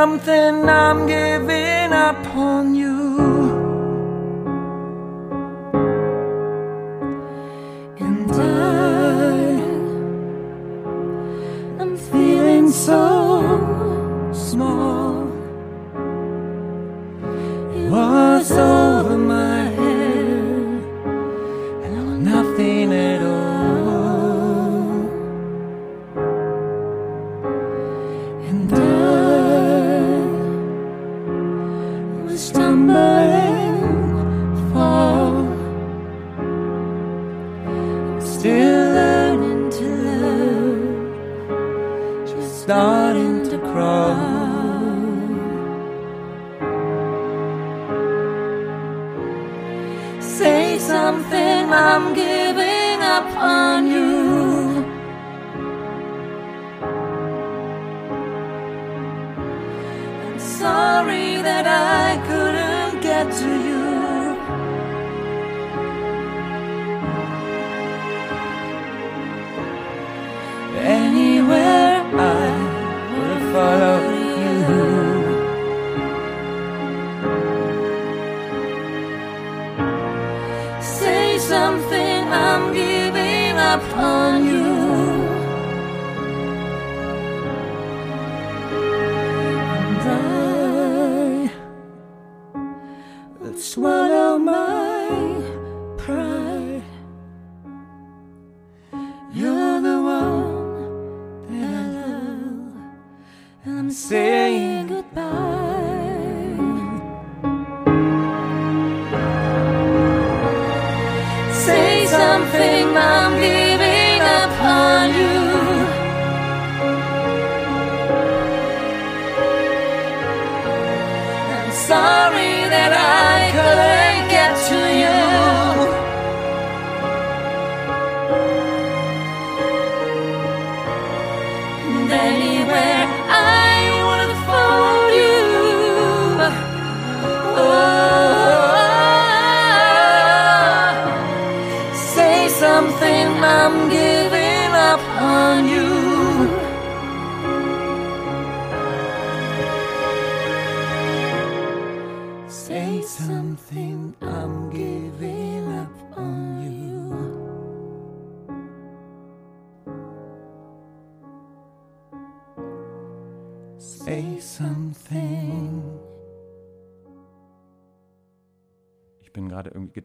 Something, I'm giving up on you.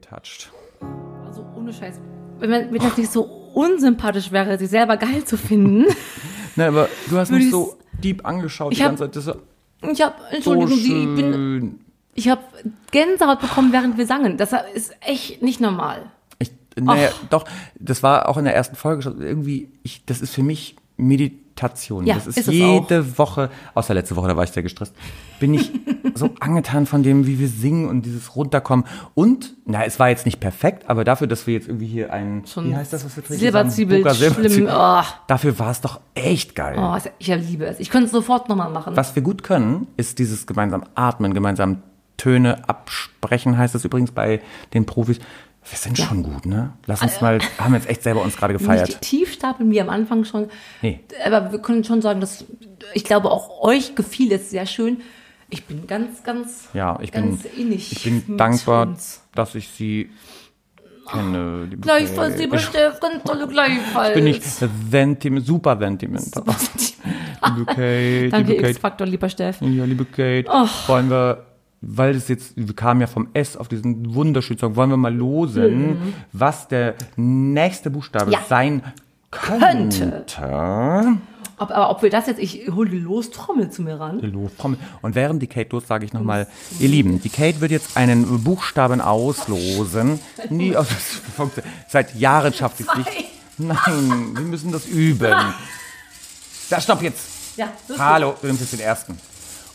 Getouched. Also ohne Scheiß. Wenn, man, wenn das nicht so unsympathisch wäre, sich selber geil zu finden. Nein, aber du hast mich so deep angeschaut Ich die hab- ganze Zeit. Das so Ich habe, Entschuldigung, Sie, ich bin, ich habe Gänsehaut bekommen, während wir sangen. Das ist echt nicht normal. Ich, naja, doch, das war auch in der ersten Folge schon irgendwie, ich, das ist für mich Meditation. Ja, das ist, ist jede Woche, außer letzte Woche, da war ich sehr gestresst, bin ich so angetan von dem, wie wir singen und dieses Runterkommen. Und, na, es war jetzt nicht perfekt, aber dafür, dass wir jetzt irgendwie hier ein, Schon wie heißt das, was wir trinken? Silberzwiebel. schlimm. Oh, Dafür war es doch echt geil. oh, ich liebe es. Ich könnte es sofort nochmal machen. Was wir gut können, ist dieses gemeinsam atmen, gemeinsam Töne absprechen, heißt das übrigens bei den Profis. Wir sind schon gut, ne? Lass uns mal, haben wir jetzt echt selber uns gerade Nicht gefeiert. tief stapeln wir am Anfang schon. Nee. Aber wir können schon sagen, dass ich glaube, auch euch gefiel es sehr schön. Ich bin ganz, ganz, Ja, ich bin, ganz innig. ich bin dankbar, uns. dass ich sie kenne. liebe Gleichfalls, liebe Steff, ganz tolle gleichfalls. bin ich sentiment, super liebe Kate, Danke, liebe Kate. X-Faktor, lieber Steff. Ja, liebe Kate, wollen wir, weil das jetzt, wir kamen ja vom S auf diesen wunderschönen Song, wollen wir mal losen, was der nächste Buchstabe Mhm. Ja. sein könnte. Ob, aber ob wir das jetzt, ich hole die Lostrommel zu mir ran. Los, komm. Und während die Kate los, sage ich nochmal, ihr Lieben, die Kate wird jetzt einen Buchstaben auslosen. Nie, also, seit Jahren schafft sie es nicht. Nein, wir müssen das üben. Da, stopp jetzt. Ja, Hallo, du nimmst jetzt den ersten.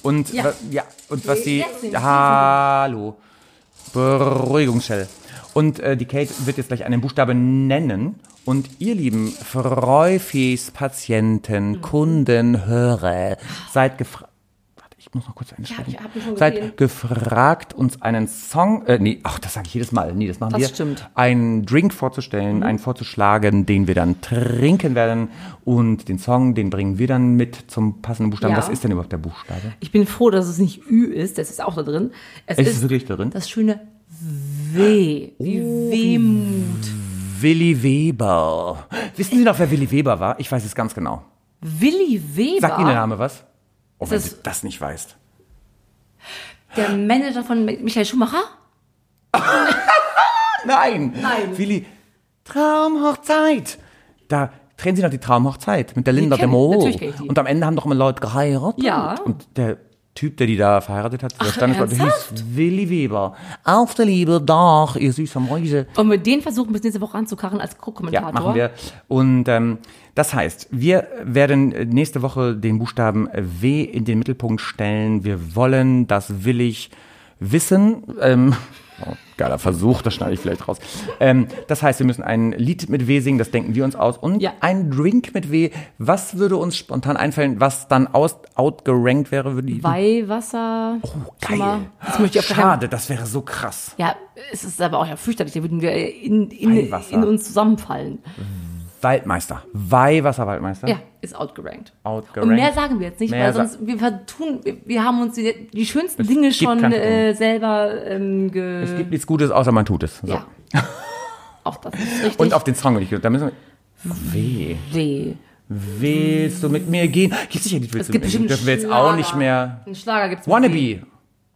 Und, Ja. ja, und was die, ich hallo, Beruhigungsschell. Und äh, die Kate wird jetzt gleich einen Buchstaben nennen. Und ihr lieben Freufis, Patienten, Mhm. Kunden, Hörer, seid gefragt. Ich muss noch kurz Ja, einsprechen. ich Seid gefragt, uns einen Song, äh, nee, ach, das sage ich jedes Mal, nee, das machen Das wir. stimmt. Mhm. Einen Drink vorzustellen, einen vorzuschlagen, den wir dann trinken werden. Und den Song, den bringen wir dann mit zum passenden Buchstaben. Ja. Was ist denn überhaupt der Buchstabe? Ich bin froh, dass es nicht Ü ist, das ist auch da drin. Es Ist es wirklich darin? das schöne W, wie Oh, Wehmut. Willi Weber. Wissen Sie noch, wer Willi Weber war? Ich weiß es ganz genau. Willi Weber, Sagt Ihnen der Name was? Oh, wenn das- Sie das nicht weißt. der Manager von Michael Schumacher? Nein! Nein. Willi, Traumhochzeit! Da drehen Sie noch die Traumhochzeit mit der Linda de Mol. Und am Ende haben doch immer Leute geheiratet. Ja. Und der Typ, der die da verheiratet hat, der Ach, Standesleute, hieß ernsthaft? Willi Weber. Auf der Liebe, doch, ihr süßen Mäuse. Und wir den versuchen bis nächste Woche anzukarren als Ja, Co-Kommentator. machen wir. Und ähm, das heißt, wir werden nächste Woche den Buchstaben W in den Mittelpunkt stellen. Wir wollen das willig wissen. Ähm, geiler Versuch, das schneide ich vielleicht raus. Ähm, das heißt, wir müssen ein Lied mit W singen, das denken wir uns aus. Und Ja. ein Drink mit W. Was würde uns spontan einfallen, was dann aus, outgerankt wäre? Würde die, Weihwasser. oh, geil. Das Schade, das wäre so krass. Ja, es ist aber auch ja fürchterlich. Da würden wir in, in, in uns zusammenfallen. Waldmeister. Weihwasser Waldmeister. Ja, ist outgerankt. Outgerankt. Und mehr sagen wir jetzt nicht, Mehr weil sonst wir vertun, wir, haben uns die, die schönsten Dinge gibt schon äh, selber ähm, ge, Es gibt nichts Gutes, außer man tut es. So. ja. Auch das ist richtig. Und auf den Song ich, da müssen wir, W. W. Willst du mit mir gehen? Gibt sicher nicht, willst Es du gibt mit mir gehen? Dürfen wir jetzt auch nicht mehr. Ein Schlager gibt's. mit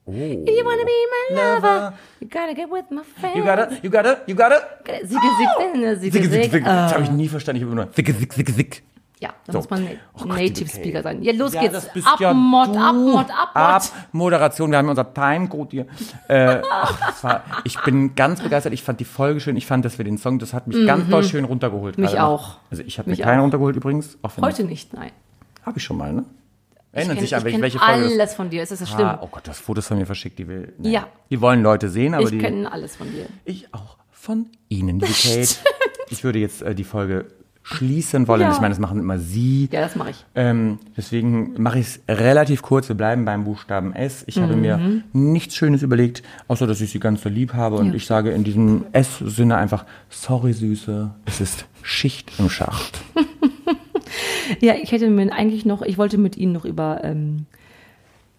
Wannabe. W. You wanna be my lover. You gotta get with my friends. You gotta, you gotta, you gotta. Siege, siege, Zicke, zicke, siege. zicke. Das habe ich nie verstanden. Ich habe immer nur Zicke, zicke, zicke, zicke. Ja, da So. muss man Oh Gott, Native Speaker sein. Ja, los Ja, geht's. Ab, ja Mod, ab, Mod, ab, Mod. Ab, Moderation. Wir haben unser Timecode hier. Äh, ach, war, ich bin ganz begeistert. Ich fand die Folge schön. Ich fand, dass wir den Song, das hat mich ganz doll schön runtergeholt. Mhm. Mich gerade noch. auch. Also ich habe mir keinen runtergeholt übrigens. Auch Heute nicht, nein. Habe ich schon mal, ne? Erinnern Ich sich an ich welche, welche Folge das alles von dir. Ist das so schlimm? Ah, oh Gott, das Fotos von mir verschickt, die will. nee. Ja. Die wollen Leute sehen, aber ich die. kenne alles von dir. Ich auch von Ihnen, liebe Kate. ich würde jetzt äh, die Folge schließen wollen. Ja. Ich meine, das machen immer Sie. Ja, das mache ich. Ähm, deswegen mache ich es relativ kurz. Wir bleiben beim Buchstaben S. Ich habe mir Mhm. nichts Schönes überlegt, außer dass ich sie ganz so lieb habe. Und Ja. ich sage in diesem S-Sinne einfach, sorry Süße, es ist Schicht im Schacht. Ja, ich hätte mir eigentlich noch, ich wollte mit Ihnen noch über ähm,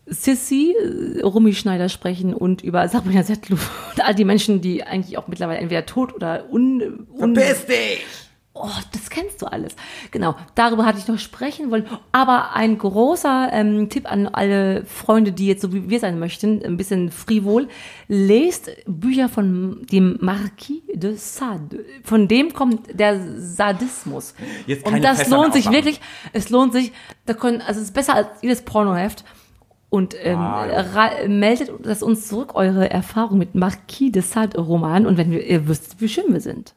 Sissy, äh, Rumi Schneider sprechen und über Sabrina Settlu und all die Menschen, die eigentlich auch mittlerweile entweder tot oder un, un dich! Oh, das kennst du alles. Genau, darüber hatte ich noch sprechen wollen. Aber ein großer ähm, Tipp an alle Freunde, die jetzt so wie wir sein möchten, ein bisschen frivol, lest Bücher von dem Marquis de Sade. Von dem kommt der Sadismus. Jetzt keine Und das Fässer lohnt sich aufmachen. wirklich. Es lohnt sich. Da können, also es ist besser als jedes Pornoheft. Und ähm, Ah, ja. meldet das uns zurück eure Erfahrung mit Marquis de Sade Roman und wenn wir, ihr wisst, wie schön wir sind.